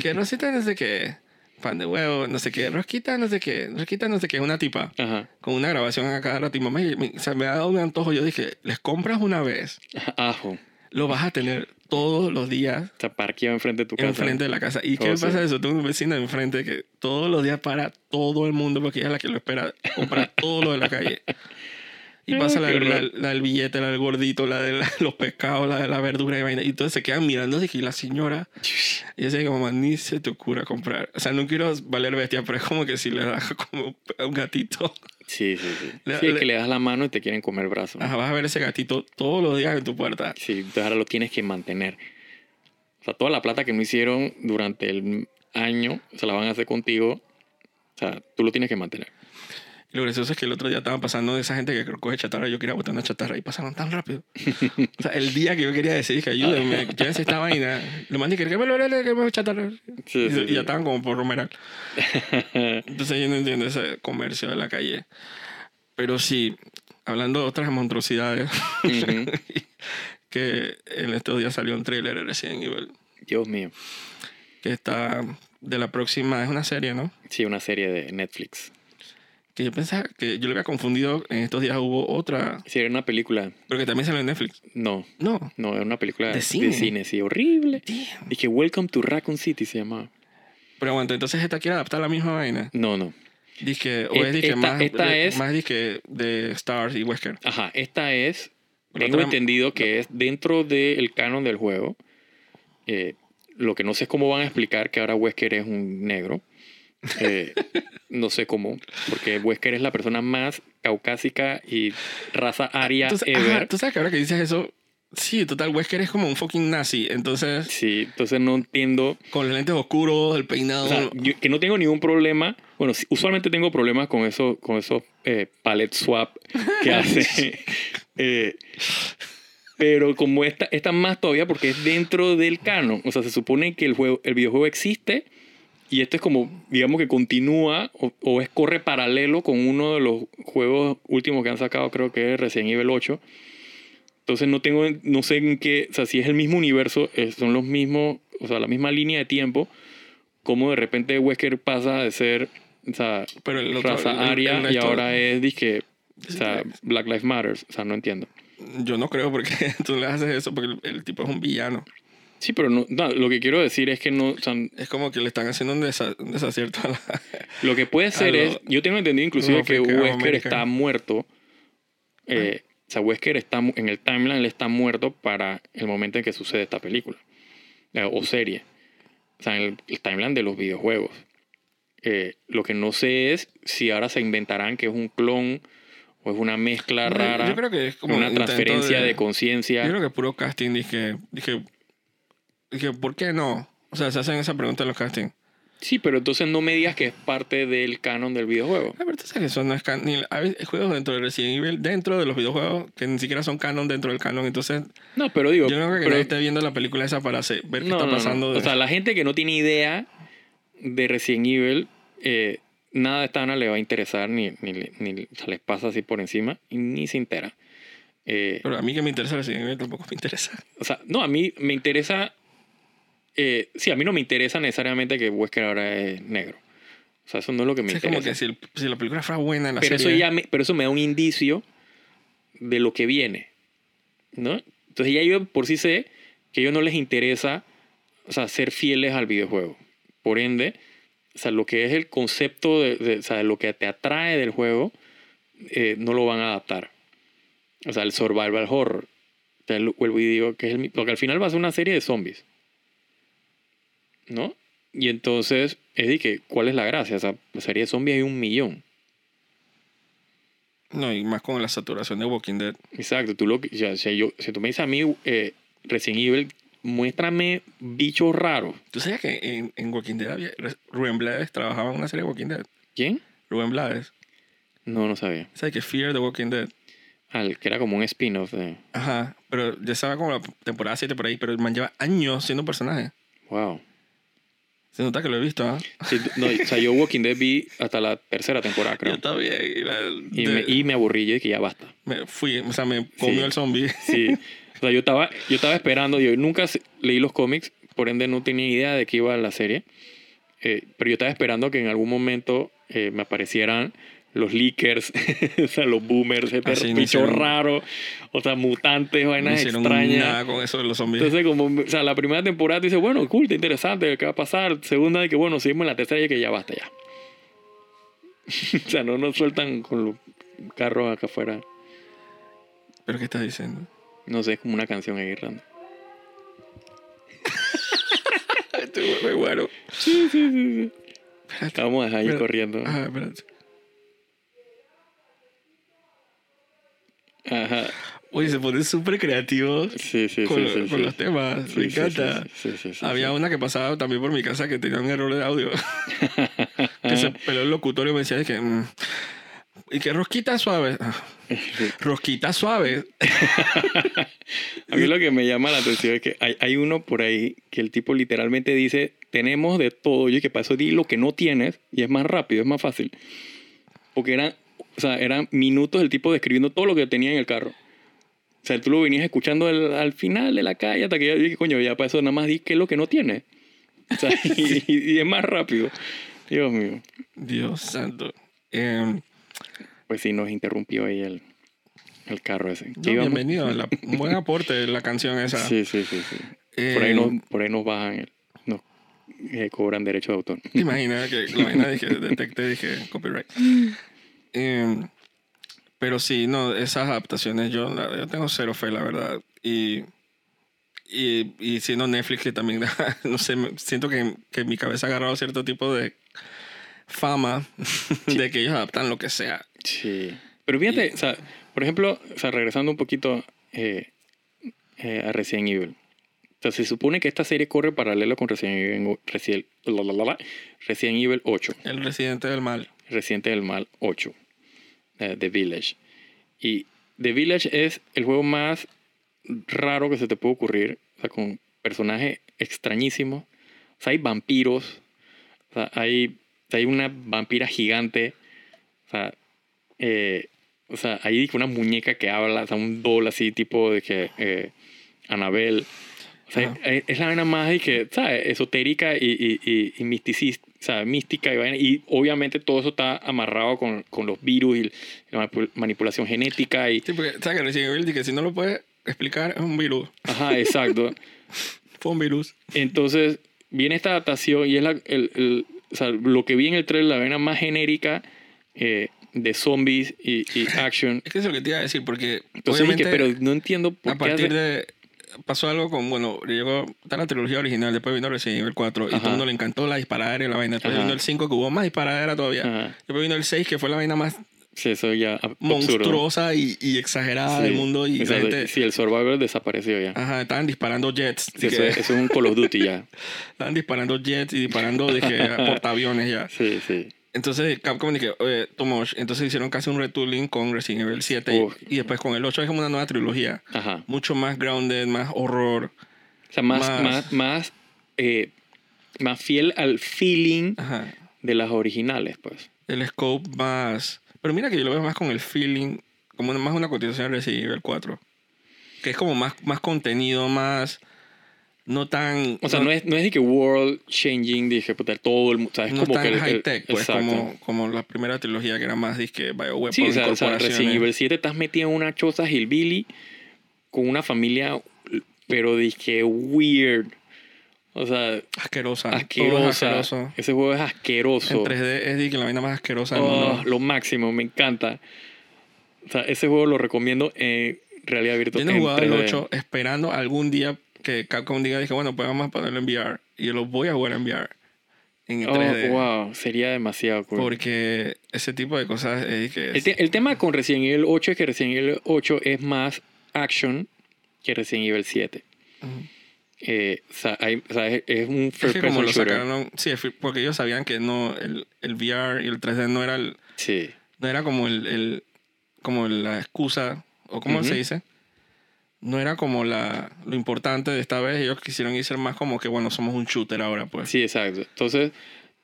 Speaker 1: que rosita, no sé qué, pan de huevo, no sé qué, rosquita, no sé qué, rosquita, no sé qué, una tipa,
Speaker 2: Ajá.
Speaker 1: con una grabación a cada rato. Y mamá, me, o sea, me ha dado un antojo. Yo dije, les compras una vez,
Speaker 2: Ajo.
Speaker 1: lo vas a tener todos los días
Speaker 2: Está parqueado enfrente de tu casa.
Speaker 1: enfrente de la casa. ¿Y qué
Speaker 2: Oh, sí.
Speaker 1: pasa eso? Tengo un vecino enfrente que todos los días para todo el mundo porque ella es la que lo espera comprar todo lo de la calle. Y pasa la, la, la del billete, la del gordito, la de la- los pescados, la de la verdura y vaina. Y entonces se quedan mirando de que la señora. Y dice como, ni se te ocurra comprar. O sea, no quiero valer bestia, pero es como que si le das como a un gatito.
Speaker 2: Sí, sí, sí.
Speaker 1: Le-
Speaker 2: Sí,
Speaker 1: le-
Speaker 2: que le das la mano y te quieren comer el brazo.
Speaker 1: Ajá, vas a ver ese gatito todos los días en tu puerta.
Speaker 2: Sí, entonces ahora lo tienes que mantener. O sea, toda la plata que no hicieron durante el año se la van a hacer contigo. O sea, tú lo tienes que mantener.
Speaker 1: Y lo gracioso es que el otro día estaban pasando de esa gente que coge chatarra. Yo quería botar una chatarra y pasaron tan rápido. o sea, el día que yo quería decir que ayúdenme, llévense esta vaina. Lo mandé que me lo que me chatarra.
Speaker 2: Sí,
Speaker 1: y,
Speaker 2: sí,
Speaker 1: y
Speaker 2: sí.
Speaker 1: ya estaban como por romeral. Entonces yo no entiendo ese comercio de la calle. Pero sí, hablando de otras monstruosidades,
Speaker 2: Ujú.
Speaker 1: que en estos días salió un trailer de Resident Evil,
Speaker 2: Dios mío.
Speaker 1: que está de la próxima, es una serie, ¿no?
Speaker 2: Sí, una serie de Netflix.
Speaker 1: Que yo pensaba que yo lo había confundido, en estos días hubo otra,
Speaker 2: Sí, era una película.
Speaker 1: pero que también salió en Netflix.
Speaker 2: No,
Speaker 1: No.
Speaker 2: no, era una película
Speaker 1: ¿De
Speaker 2: de
Speaker 1: cine?
Speaker 2: cine, sí, horrible.
Speaker 1: Damn.
Speaker 2: Y que Welcome to Raccoon City se llamaba.
Speaker 1: Pero aguanta, entonces esta quiere adaptar la misma vaina.
Speaker 2: No, no.
Speaker 1: Dice, o es
Speaker 2: esta-
Speaker 1: más,
Speaker 2: esta es-
Speaker 1: más disque de Stars y Wesker.
Speaker 2: Ajá, esta es.
Speaker 1: La
Speaker 2: Tengo
Speaker 1: otra-
Speaker 2: entendido que es dentro del canon del juego. Eh, lo que no sé es cómo van a explicar que ahora Wesker es un negro. Eh, no sé cómo, porque Wesker es la persona más caucásica y raza aria
Speaker 1: Entonces,
Speaker 2: ever.
Speaker 1: ajá, tú sabes que ahora que dices eso, sí, total, Wesker es como un fucking nazi. Entonces,
Speaker 2: Sí, entonces no entiendo.
Speaker 1: con los lentes oscuros, el peinado.
Speaker 2: O sea, yo- que no tengo ningún problema. Bueno, usualmente tengo problemas con eso, con esos eh, palette swap que hace. eh, pero como esta, esta más todavía porque es dentro del canon. O sea, se supone que el, juego, el videojuego existe y esto es como, digamos que continúa o, o es corre paralelo con uno de los juegos últimos que han sacado, creo que es Resident Evil 8. Entonces no tengo, no sé en qué, o sea, si es el mismo universo, eh, son los mismos, o sea, la misma línea de tiempo, como de repente Wesker pasa de ser, o sea,
Speaker 1: pero el otro-
Speaker 2: raza
Speaker 1: el-
Speaker 2: aria
Speaker 1: el
Speaker 2: y ahora es, dizque, o sea, Black Lives Matter, o sea, no entiendo.
Speaker 1: Yo no creo porque tú le haces eso porque el tipo es un villano.
Speaker 2: Sí, pero no, no, lo que quiero decir es que no, o sea,
Speaker 1: Es como que le están haciendo un, desa- un desacierto a la...
Speaker 2: Lo que puede ser es, yo tengo entendido inclusive que Wesker está muerto. eh, o sea, Wesker está en el timeline, él está muerto para el momento en que sucede esta película eh, o serie. O sea, en el, el timeline de los videojuegos. Eh, lo que no sé es si ahora se inventarán que es un clon o es una mezcla rara,
Speaker 1: Yo creo que es como
Speaker 2: una transferencia de, conciencia.
Speaker 1: Yo creo que puro casting dije, dije, dije, ¿por qué no? O sea, se hacen esa pregunta en los castings.
Speaker 2: Sí, pero entonces no me digas que es parte del canon del videojuego.
Speaker 1: La verdad es que eso no es canon. Hay juegos dentro de Resident Evil, dentro de los videojuegos, que ni siquiera son canon dentro del canon. Entonces,
Speaker 2: No, pero digo,
Speaker 1: yo no creo que
Speaker 2: pero-
Speaker 1: nadie esté viendo la película esa para se- ver qué
Speaker 2: No,
Speaker 1: está
Speaker 2: no, no.
Speaker 1: pasando. de-
Speaker 2: O sea, la gente que no tiene idea de Resident Evil, eh, nada de esta Ana le va a interesar, ni, ni, ni se les pasa así por encima, y ni se entera. Eh,
Speaker 1: Pero a mí que me interesa Resident Evil tampoco me interesa.
Speaker 2: o sea, no, a mí me interesa. Eh, sí, a mí no me interesa necesariamente que Wesker ahora es negro. O sea, eso no es lo que me
Speaker 1: es como
Speaker 2: interesa.
Speaker 1: que si, el- si la película fuera buena en la
Speaker 2: pero, eso
Speaker 1: serie...
Speaker 2: ya me, pero eso me da un indicio de lo que viene. ¿No? Entonces ya yo por sí sé que a ellos no les interesa o sea, ser fieles al videojuego. Por ende, o sea, lo que es el concepto de, de- o sea, lo que te atrae del juego, eh, no lo van a adaptar. O sea, el survival horror. Lo- vuelvo y digo que es el, porque al final va a ser una serie de zombies. ¿No? Y entonces, es que, ¿cuál es la gracia? O sea, de zombies hay un millón.
Speaker 1: No, y más con la saturación de Walking Dead.
Speaker 2: Exacto, tú lo que, sea, si, yo, si tú me dices a mí, eh, Resident Evil, muéstrame bichos raros.
Speaker 1: ¿Tú sabías que en, en Walking Dead había... Rubén Blades trabajaba en una serie de Walking Dead?
Speaker 2: ¿Quién?
Speaker 1: Rubén Blades.
Speaker 2: No, no sabía.
Speaker 1: ¿Sabes que Fear the Walking Dead?
Speaker 2: Al que era como un spin-off de.
Speaker 1: Ajá, pero ya estaba como la temporada 7 por ahí, pero el man lleva años siendo un personaje.
Speaker 2: Wow.
Speaker 1: Se nota que lo he visto, ¿ah?
Speaker 2: Sí, no, o sea, yo Walking Dead vi hasta la tercera temporada, creo.
Speaker 1: Yo también. Y, la-
Speaker 2: Y,
Speaker 1: de-
Speaker 2: me, y me aburrí, yo dije ya basta.
Speaker 1: me fui, o sea, me comió
Speaker 2: Sí.
Speaker 1: el zombie.
Speaker 2: Sí. O sea, yo estaba, yo estaba esperando, yo nunca leí los cómics, por ende no tenía idea de qué iba la serie. Eh, pero yo estaba esperando que en algún momento eh, me aparecieran los leakers, o sea, los boomers,
Speaker 1: no
Speaker 2: bicho
Speaker 1: hicieron-
Speaker 2: raro, o sea, mutantes,
Speaker 1: No
Speaker 2: vainas
Speaker 1: hicieron
Speaker 2: extrañas.
Speaker 1: nada con eso de los zombies.
Speaker 2: Entonces, como, o sea, la primera temporada dice, bueno, cool, está interesante, ¿qué va a pasar? Segunda, de que bueno, seguimos en la tercera y que ya basta ya. o sea, no nos sueltan con los carros acá afuera.
Speaker 1: ¿Pero qué estás diciendo?
Speaker 2: No sé, es como una canción ahí random.
Speaker 1: Estoy muy bueno.
Speaker 2: Sí, sí, sí, sí.
Speaker 1: Espérate.
Speaker 2: Vamos a dejar ahí corriendo.
Speaker 1: Ajá, espérate.
Speaker 2: Ajá.
Speaker 1: Oye, se pone súper creativo
Speaker 2: Sí, sí,
Speaker 1: con,
Speaker 2: sí,
Speaker 1: con los temas. Me encanta.
Speaker 2: Sí, sí, sí, sí,
Speaker 1: Había una que pasaba también por mi casa que tenía un error de audio. que se peleó el locutorio y me decía de que... mm, Y que rosquita suave. Rosquita suave.
Speaker 2: A mí lo que me llama la atención es que hay, hay uno por ahí que el tipo literalmente dice, tenemos de todo, y que para eso di lo que no tienes y es más rápido, es más fácil. Porque eran, o sea, eran minutos el tipo describiendo todo lo que tenía en el carro. O sea, tú lo venías escuchando al, al final de la calle hasta que yo dije, coño, ya para eso nada más di qué es lo que no tiene. O sea, y, y es más rápido. Dios mío.
Speaker 1: Dios santo. Em,
Speaker 2: Pues sí, nos interrumpió ahí el, el carro ese.
Speaker 1: no, bienvenido. la- buen aporte la canción esa.
Speaker 2: Sí, sí, sí. sí.
Speaker 1: Eh,
Speaker 2: Por, ahí nos, por ahí nos bajan, el- nos eh, cobran derecho de autor.
Speaker 1: ¿Te imaginas que la vaina dije, detecté, dije copyright? Em, pero sí, no, esas adaptaciones yo, yo tengo cero fe, la verdad. Y, y, y siendo Netflix, que también, no sé, siento que, que mi cabeza ha agarrado cierto tipo de fama de que ellos adaptan lo que sea.
Speaker 2: Sí. Pero fíjate, o sea, por ejemplo, o sea, regresando un poquito eh, eh, a Resident Evil. O sea, se supone que esta serie corre paralelo con Resident Evil, Resident, la, la, la, la, Resident Evil 8.
Speaker 1: El residente del mal.
Speaker 2: Residente del Mal 8, eh, The Village. Y The Village es el juego más raro que se te puede ocurrir, o sea, con personajes extrañísimos. O sea, hay vampiros, o sea, hay, hay una vampira gigante, o sea, eh, o sea, hay una muñeca que habla, o sea, un doll así tipo de que eh, Anabel. O sea, es, es la vaina más de que, ¿sabes? esotérica y, y, y, y misticista, o sea, mística y vaina. Y obviamente todo eso está amarrado con, con los virus y la manipul- manipulación genética y...
Speaker 1: Sí, porque, ¿sabes que que si no lo puedes explicar, es un virus.
Speaker 2: Ajá, exacto.
Speaker 1: Fue un virus.
Speaker 2: Entonces, viene esta adaptación y es la, el, el- o sea, lo que vi en el trailer, la vaina más genérica eh, de zombies y, y action.
Speaker 1: Es que es lo que te iba a decir, porque
Speaker 2: Entonces dije,
Speaker 1: obviamente
Speaker 2: pero no entiendo por
Speaker 1: a
Speaker 2: qué
Speaker 1: partir
Speaker 2: hace-
Speaker 1: de... Pasó algo con, bueno, llegó, está la trilogía original, después vino Resident Evil 4 y todo
Speaker 2: Ajá.
Speaker 1: el mundo le encantó la disparadera y la vaina. Después
Speaker 2: Ajá.
Speaker 1: vino el 5 que hubo más disparadera todavía.
Speaker 2: Ajá.
Speaker 1: Después vino el 6 que fue la vaina más
Speaker 2: Sí, eso ya ab- absurdo.
Speaker 1: monstruosa y, y exagerada
Speaker 2: Sí.
Speaker 1: del mundo y la
Speaker 2: Exacto.
Speaker 1: gente...
Speaker 2: Sí, el survival desapareció ya.
Speaker 1: Ajá, estaban disparando jets.
Speaker 2: Sí, eso, es- eso es un Call of Duty ya.
Speaker 1: estaban disparando jets y disparando que, portaaviones ya.
Speaker 2: Sí, sí.
Speaker 1: Entonces Capcom dije, oye, too much. Entonces hicieron casi un retooling con Resident Evil 7 y- después con el 8 es como una nueva trilogía.
Speaker 2: Ajá.
Speaker 1: Mucho más grounded, más horror.
Speaker 2: O sea, más,
Speaker 1: Más-
Speaker 2: más, más, eh, más fiel al feeling
Speaker 1: Ajá.
Speaker 2: de las originales, pues.
Speaker 1: El scope más... Pero mira que yo lo veo más con el feeling, como más una continuación de Resident Evil 4. Que es como más, más contenido, más... No tan...
Speaker 2: O sea, no, es, no es de que world changing, dije, puta, todo el mundo. O sea, es
Speaker 1: no
Speaker 2: como
Speaker 1: tan
Speaker 2: que. el-
Speaker 1: high-tech, pues, como, como la primera trilogía que era más disque BioWeapon,
Speaker 2: Sí, o sea, o sea. Resident Evil 7 estás metido en una choza hillbilly con una familia, pero dije weird. O sea,
Speaker 1: Asquerosa. Es
Speaker 2: asquerosa.
Speaker 1: asqueroso.
Speaker 2: Ese juego es asqueroso.
Speaker 1: En 3D es disque la vaina más asquerosa del
Speaker 2: Oh,
Speaker 1: mundo.
Speaker 2: lo máximo, me encanta. O sea, ese juego lo recomiendo en realidad
Speaker 1: Yo
Speaker 2: virtual.
Speaker 1: no he
Speaker 2: en
Speaker 1: jugado el
Speaker 2: 3D.
Speaker 1: 8 esperando algún día que Capcom diga, dije, bueno, pues vamos a ponerlo en VR. Y yo lo voy a jugar en VR. En
Speaker 2: Oh,
Speaker 1: 3D.
Speaker 2: wow, sería demasiado cool.
Speaker 1: Porque ese tipo de cosas es que...
Speaker 2: El, te- el tema con Resident Evil 8 es que Resident Evil 8 es más action que Resident Evil 7.
Speaker 1: Ujú.
Speaker 2: Eh, o sea, hay- o sea, es, es un
Speaker 1: Es
Speaker 2: first
Speaker 1: que como lo
Speaker 2: shooter.
Speaker 1: sacaron, sí, es porque ellos sabían que no, el, el VR y el 3D no era, el,
Speaker 2: Sí.
Speaker 1: no era como el, el- como la excusa, o como
Speaker 2: Ujú.
Speaker 1: se dice, no era como la, lo importante de esta vez, ellos quisieron irse más como que, bueno, somos un shooter ahora, pues.
Speaker 2: Sí, exacto. Entonces,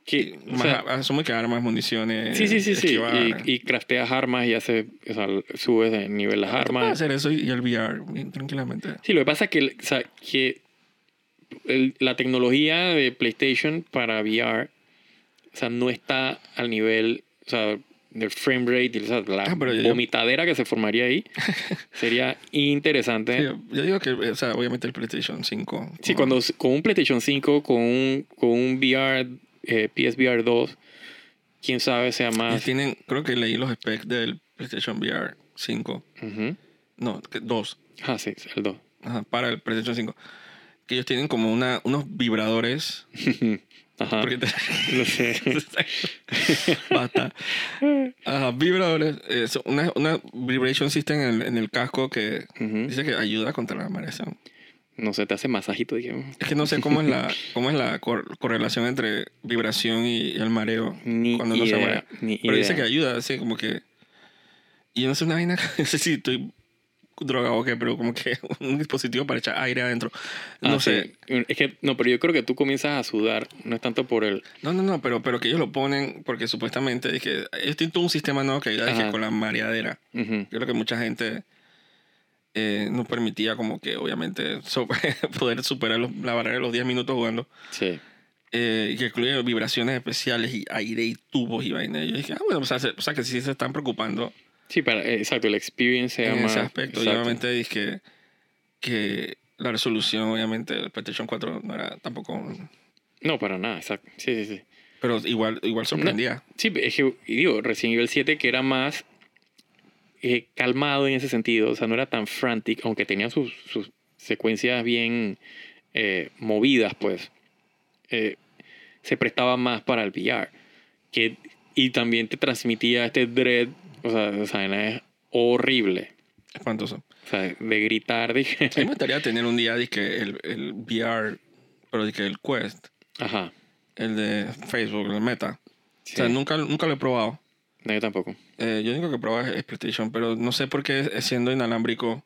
Speaker 2: que, o sea,
Speaker 1: asumo que armas, municiones.
Speaker 2: sí, sí, sí, sí. Y, y crafteas armas y hace, o sea, subes de nivel las
Speaker 1: Puedes
Speaker 2: armas.
Speaker 1: hacer eso y el VR, tranquilamente.
Speaker 2: Sí, lo que pasa es que, o sea, que el- la tecnología de PlayStation para VR, o sea, no está al nivel, o sea, del frame rate, y, la
Speaker 1: Ah, yo-
Speaker 2: vomitadera que se formaría ahí sería interesante.
Speaker 1: Sí, yo, digo que, o sea, obviamente el PlayStation 5.
Speaker 2: Sí,
Speaker 1: como-
Speaker 2: cuando con un PlayStation 5, con un, con un VR, eh, PSVR 2, quién sabe sea más.
Speaker 1: tienen, creo que leí los specs del PlayStation VR 5.
Speaker 2: Ujú.
Speaker 1: No, que- dos.
Speaker 2: Ah, sí, el 2.
Speaker 1: Ajá, para el PlayStation 5. Que ellos tienen como una, unos vibradores.
Speaker 2: Ajá.
Speaker 1: Porque te-
Speaker 2: No sé.
Speaker 1: Basta. Ajá, vibradores. Es una, una vibration system en el, en el casco que
Speaker 2: Ujú.
Speaker 1: dice que ayuda contra la mareación.
Speaker 2: No sé, te hace masajito, digamos.
Speaker 1: Es que no sé cómo es la, cómo es la cor- correlación entre vibración y el mareo
Speaker 2: Ni
Speaker 1: cuando no se
Speaker 2: idea,
Speaker 1: marea. Pero dice
Speaker 2: idea.
Speaker 1: que ayuda, así como que Y yo no sé una vaina, no sé si estoy drogado o qué, pero como que un dispositivo para echar aire adentro. No
Speaker 2: Ah,
Speaker 1: sé.
Speaker 2: sí. Es que, no, pero yo creo que tú comienzas a sudar, no es tanto por el...
Speaker 1: No, no, no, pero, pero que ellos lo ponen porque supuestamente es que tienen todo un sistema nuevo que ayuda es que con la mareadera. Yo creo que mucha gente eh, no permitía como que obviamente so- poder superar los- la barrera de los 10 minutos jugando.
Speaker 2: Sí.
Speaker 1: eh, que incluye vibraciones especiales y aire y tubos y vaina. Y yo dije, ah, bueno, o sea, se- o sea que sí se están preocupando
Speaker 2: Sí, para, eh, exacto, el experience se
Speaker 1: en
Speaker 2: llama...
Speaker 1: ese aspecto. Obviamente dije que, que la resolución, obviamente, del PlayStation 4 no era tampoco...
Speaker 2: No, para nada, exacto. Sí, sí, sí.
Speaker 1: Pero igual, igual sorprendía.
Speaker 2: Sí, es que, y digo, Resident Evil 7 que era más eh, calmado en ese sentido, o sea, no era tan frantic, aunque tenía sus, sus secuencias bien eh, movidas, pues, eh, se prestaba más para el VR. Que, y también te transmitía este dread, o sea, o sea, es horrible.
Speaker 1: Espantoso.
Speaker 2: O sea, de gritar, dije.
Speaker 1: A mí me gustaría tener un día dizque, el, el VR, pero dizque, el Quest,
Speaker 2: Ajá.
Speaker 1: el de Facebook, el Meta.
Speaker 2: Sí.
Speaker 1: O sea, nunca, nunca lo he probado.
Speaker 2: No, yo tampoco.
Speaker 1: Eh, yo lo único que he probado es, PlayStation, pero no sé por qué eh, siendo inalámbrico,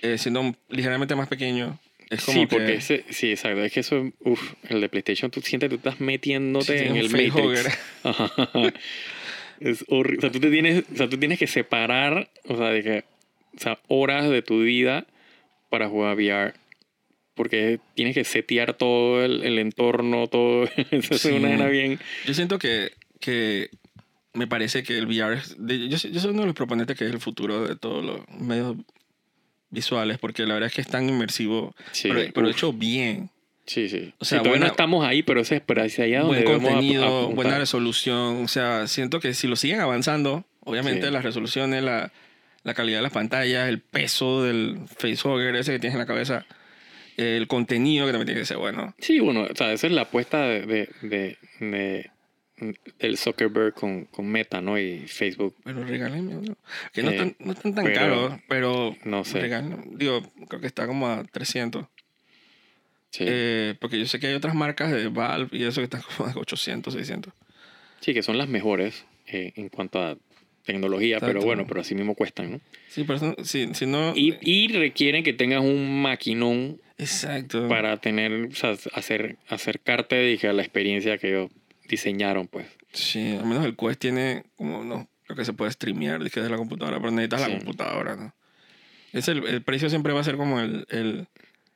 Speaker 1: eh, siendo ligeramente más pequeño, es como
Speaker 2: sí,
Speaker 1: que...
Speaker 2: porque ese, sí, exacto. Es que eso, uff, el de PlayStation, tú sientes que tú estás metiéndote
Speaker 1: Sí,
Speaker 2: en
Speaker 1: un
Speaker 2: el. Matrix. Ajá. Es horrible. O sea, tú te tienes, o sea, tú tienes que separar, o sea, de que, o sea, horas de tu vida para jugar VR. Porque tienes que setear todo el, el entorno, todo. Eso es
Speaker 1: Sí.
Speaker 2: una vaina bien.
Speaker 1: Yo siento que, que me parece que el VR... es- de- yo, soy- yo soy uno de los proponentes que es el futuro de todos los medios visuales, porque la verdad es que es tan inmersivo,
Speaker 2: Sí,
Speaker 1: pero, pero hecho bien.
Speaker 2: Sí, sí.
Speaker 1: O sea,
Speaker 2: Sí, todavía
Speaker 1: buena-
Speaker 2: no estamos ahí, pero eso es para hacia allá donde
Speaker 1: buen contenido, buena resolución. O sea, siento que si lo siguen avanzando, obviamente
Speaker 2: Sí.
Speaker 1: las resoluciones, la, la calidad de las pantallas, el peso del facehugger ese que tienes en la cabeza, el contenido que también tiene que ser bueno.
Speaker 2: Sí, bueno, o sea, esa es la apuesta de, de, de, de- del Zuckerberg con, con Meta, ¿no? Y Facebook.
Speaker 1: Pero regálenme uno. Que no,
Speaker 2: Eh,
Speaker 1: están, no están tan
Speaker 2: pero-
Speaker 1: caros, pero
Speaker 2: no sé.
Speaker 1: regálenme. Digo, creo que está como a 300.
Speaker 2: Sí,
Speaker 1: Eh, porque yo sé que hay otras marcas de Valve y eso que están como a 800, 600.
Speaker 2: sí que son las mejores eh, en cuanto a tecnología, pero
Speaker 1: Exacto.
Speaker 2: bueno, pero así mismo cuestan, ¿no?
Speaker 1: Sí, pero eso- si, si no...
Speaker 2: Y, y requieren que tengas un maquinón
Speaker 1: Exacto.
Speaker 2: para tener, o sea, hacer, acercarte dije, a la experiencia que ellos diseñaron, pues.
Speaker 1: Sí, al menos el Quest tiene como, no, creo que se puede streamear desde la computadora, pero necesitas
Speaker 2: Sí.
Speaker 1: la computadora, ¿no? Es el, el precio siempre va a ser como el, el,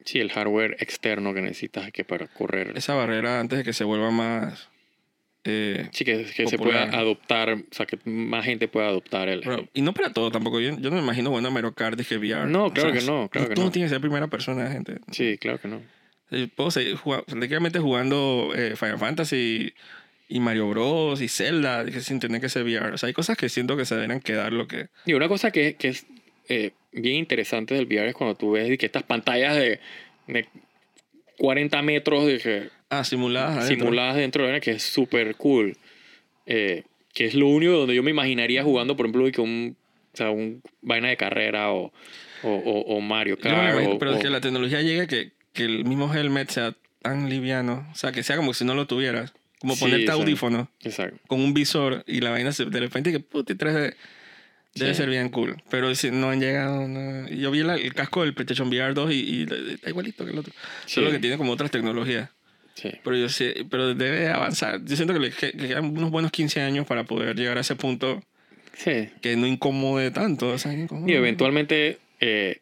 Speaker 2: Sí, el hardware externo que necesitas que para correr.
Speaker 1: esa barrera antes de que se vuelva más... eh,
Speaker 2: Sí, que, que se pueda adoptar, o sea, que más gente pueda adoptar el...
Speaker 1: pero- y no para todo tampoco. Yo, yo no me imagino bueno Mario Kart dije VR.
Speaker 2: No,
Speaker 1: O
Speaker 2: claro
Speaker 1: sea,
Speaker 2: que no, claro que
Speaker 1: todo
Speaker 2: no.
Speaker 1: tiene que ser primera persona, gente.
Speaker 2: Sí, claro que no.
Speaker 1: Eh, Puedo seguir jugando, prácticamente jugando eh, Final Fantasy y Mario Bros. y Zelda sin tener que ser VR. O sea, hay cosas que siento que se deberían quedar lo que...
Speaker 2: Y una cosa que, que eh, bien interesante del VR es cuando tú ves que estas pantallas de, de 40 metros de que,
Speaker 1: Ah, simuladas. adentro.
Speaker 2: simuladas dentro de la que es súper cool. Eh, que es lo único donde yo me imaginaría jugando, por ejemplo, que un, o sea, un vaina de carrera o, o, o- o Mario Kart.
Speaker 1: imagino, pero es que la tecnología llegue que, que el mismo helmet sea tan liviano. O sea, que sea como si no lo tuvieras. Como
Speaker 2: Sí,
Speaker 1: ponerte
Speaker 2: exacto.
Speaker 1: audífono
Speaker 2: Exacto.
Speaker 1: con un visor y la vaina se- de repente que puti 3D. Debe
Speaker 2: Sí.
Speaker 1: ser bien cool. Pero si no han llegado. no. Yo vi la- el casco del PlayStation VR 2 y, y está igualito que el otro.
Speaker 2: Sí.
Speaker 1: Solo que tiene como otras tecnologías.
Speaker 2: Sí.
Speaker 1: Pero yo sé, pero debe avanzar. Yo siento que le, que quedan unos buenos 15 años para poder llegar a ese punto
Speaker 2: Sí.
Speaker 1: que no incomode tanto. O sea, incomode.
Speaker 2: Y eventualmente eh,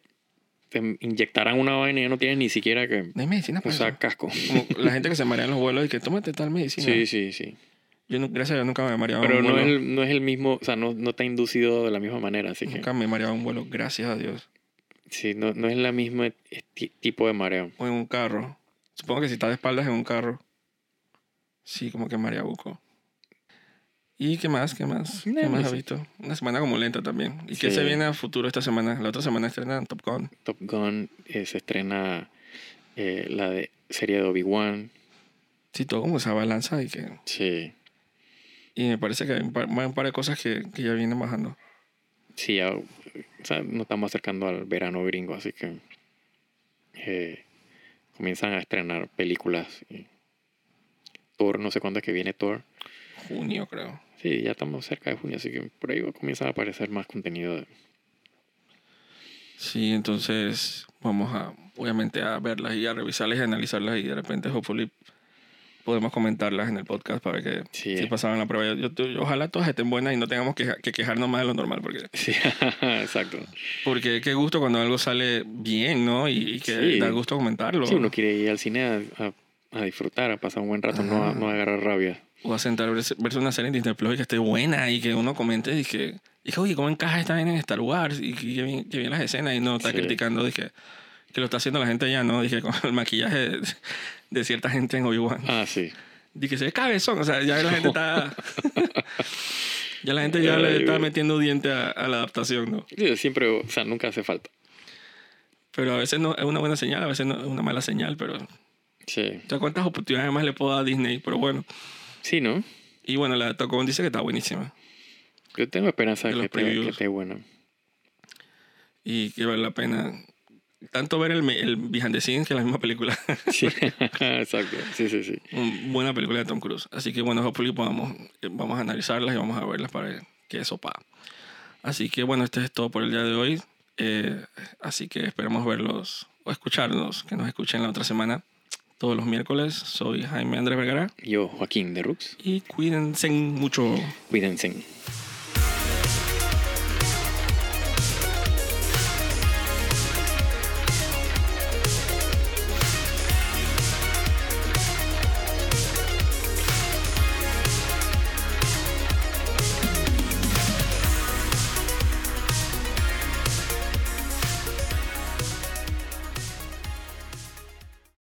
Speaker 2: te inyectarán una vaina y ya no tienes ni siquiera que
Speaker 1: No hay medicina para
Speaker 2: usar
Speaker 1: eso.
Speaker 2: casco.
Speaker 1: Como la gente que se marea en los vuelos y que tómate tal medicina.
Speaker 2: Sí, sí, sí.
Speaker 1: Yo, nu- gracias a Dios, nunca me he mareado
Speaker 2: Pero
Speaker 1: un
Speaker 2: no
Speaker 1: vuelo.
Speaker 2: es, el, no es el mismo, o sea, no, no te ha inducido de la misma manera, así que
Speaker 1: Nunca me he mareado un vuelo, gracias a Dios.
Speaker 2: sí, no, no es la misma tipo de mareo.
Speaker 1: O en un carro. Supongo que si estás de espaldas en un carro. Sí, como que mareabuco. ¿Y qué más? ¿Qué más?
Speaker 2: No,
Speaker 1: ¿Qué
Speaker 2: no
Speaker 1: más has visto? Una semana como lenta también. ¿Y qué se viene a futuro esta semana? La otra semana estrenan Top Gun.
Speaker 2: Top Gun eh, se estrena eh, la de serie de Obi-Wan.
Speaker 1: Sí, todo como esa balanza y que...
Speaker 2: Sí,
Speaker 1: Y me parece que hay un par, un par de cosas que, que ya vienen bajando.
Speaker 2: sí, ya, o sea, nos estamos acercando al verano gringo, así que eh, comienzan a estrenar películas. Thor, no sé cuándo es que viene Thor.
Speaker 1: Junio, creo.
Speaker 2: Sí, ya estamos cerca de junio, así que por ahí comienza a aparecer más contenido. de-
Speaker 1: Sí, entonces vamos a, obviamente, a verlas y a revisarlas y a analizarlas y de repente, hopefully, podemos comentarlas en el podcast para ver que
Speaker 2: Sí.
Speaker 1: si pasaban la prueba. Yo, yo- ojalá todas estén buenas y no tengamos que, que quejarnos más de lo normal, porque,
Speaker 2: Sí, exacto.
Speaker 1: porque qué gusto cuando algo sale bien, ¿no? Y, y que
Speaker 2: Sí.
Speaker 1: da gusto comentarlo.
Speaker 2: Sí, uno quiere ir al cine a, a- a disfrutar, a pasar un buen rato, no, a, no a agarrar rabia.
Speaker 1: O a sentar a verse, verse una serie en Disney Plus y que esté buena y que uno comente y que, y que oye, ¿cómo encaja esta vaina en Star Wars? Y que, que bien, que bien las escenas y no está
Speaker 2: Sí.
Speaker 1: criticando, dije, que lo está haciendo la gente ya, ¿no? Dije, con el maquillaje de, cierta gente en Obi-Wan.
Speaker 2: Ah, sí.
Speaker 1: Dije, se ve cabezón, o sea, ya la gente está... ya la gente ya le está metiendo diente a, a la adaptación, ¿no?
Speaker 2: Sí, Siempre, o sea, nunca hace falta.
Speaker 1: Pero a veces no es una buena señal, a veces no es una mala señal, pero...
Speaker 2: Sí.
Speaker 1: O sea, ¿cuántas oportunidades más le puedo dar a Disney? Pero bueno.
Speaker 2: Sí, ¿no?
Speaker 1: Y bueno, la Tocón dice que está buenísima.
Speaker 2: Yo tengo esperanza
Speaker 1: De
Speaker 2: que esté, que bueno.
Speaker 1: y que vale la pena tanto ver el, el behind the scenes que la misma película.
Speaker 2: Sí, exacto. Sí, sí, sí.
Speaker 1: Una buena película de Tom Cruise. Así que bueno, hopefully podamos, eh, vamos a analizarlas y vamos a verlas para qué eso pa. Así que bueno, este es todo por el día de hoy. Eh, así que esperamos verlos o escucharlos, que nos escuchen la otra semana, todos los miércoles. Soy Jaime Andrés Vergara
Speaker 2: Yo, Joaquín de Rux.
Speaker 1: y cuídense mucho.
Speaker 2: Cuídense.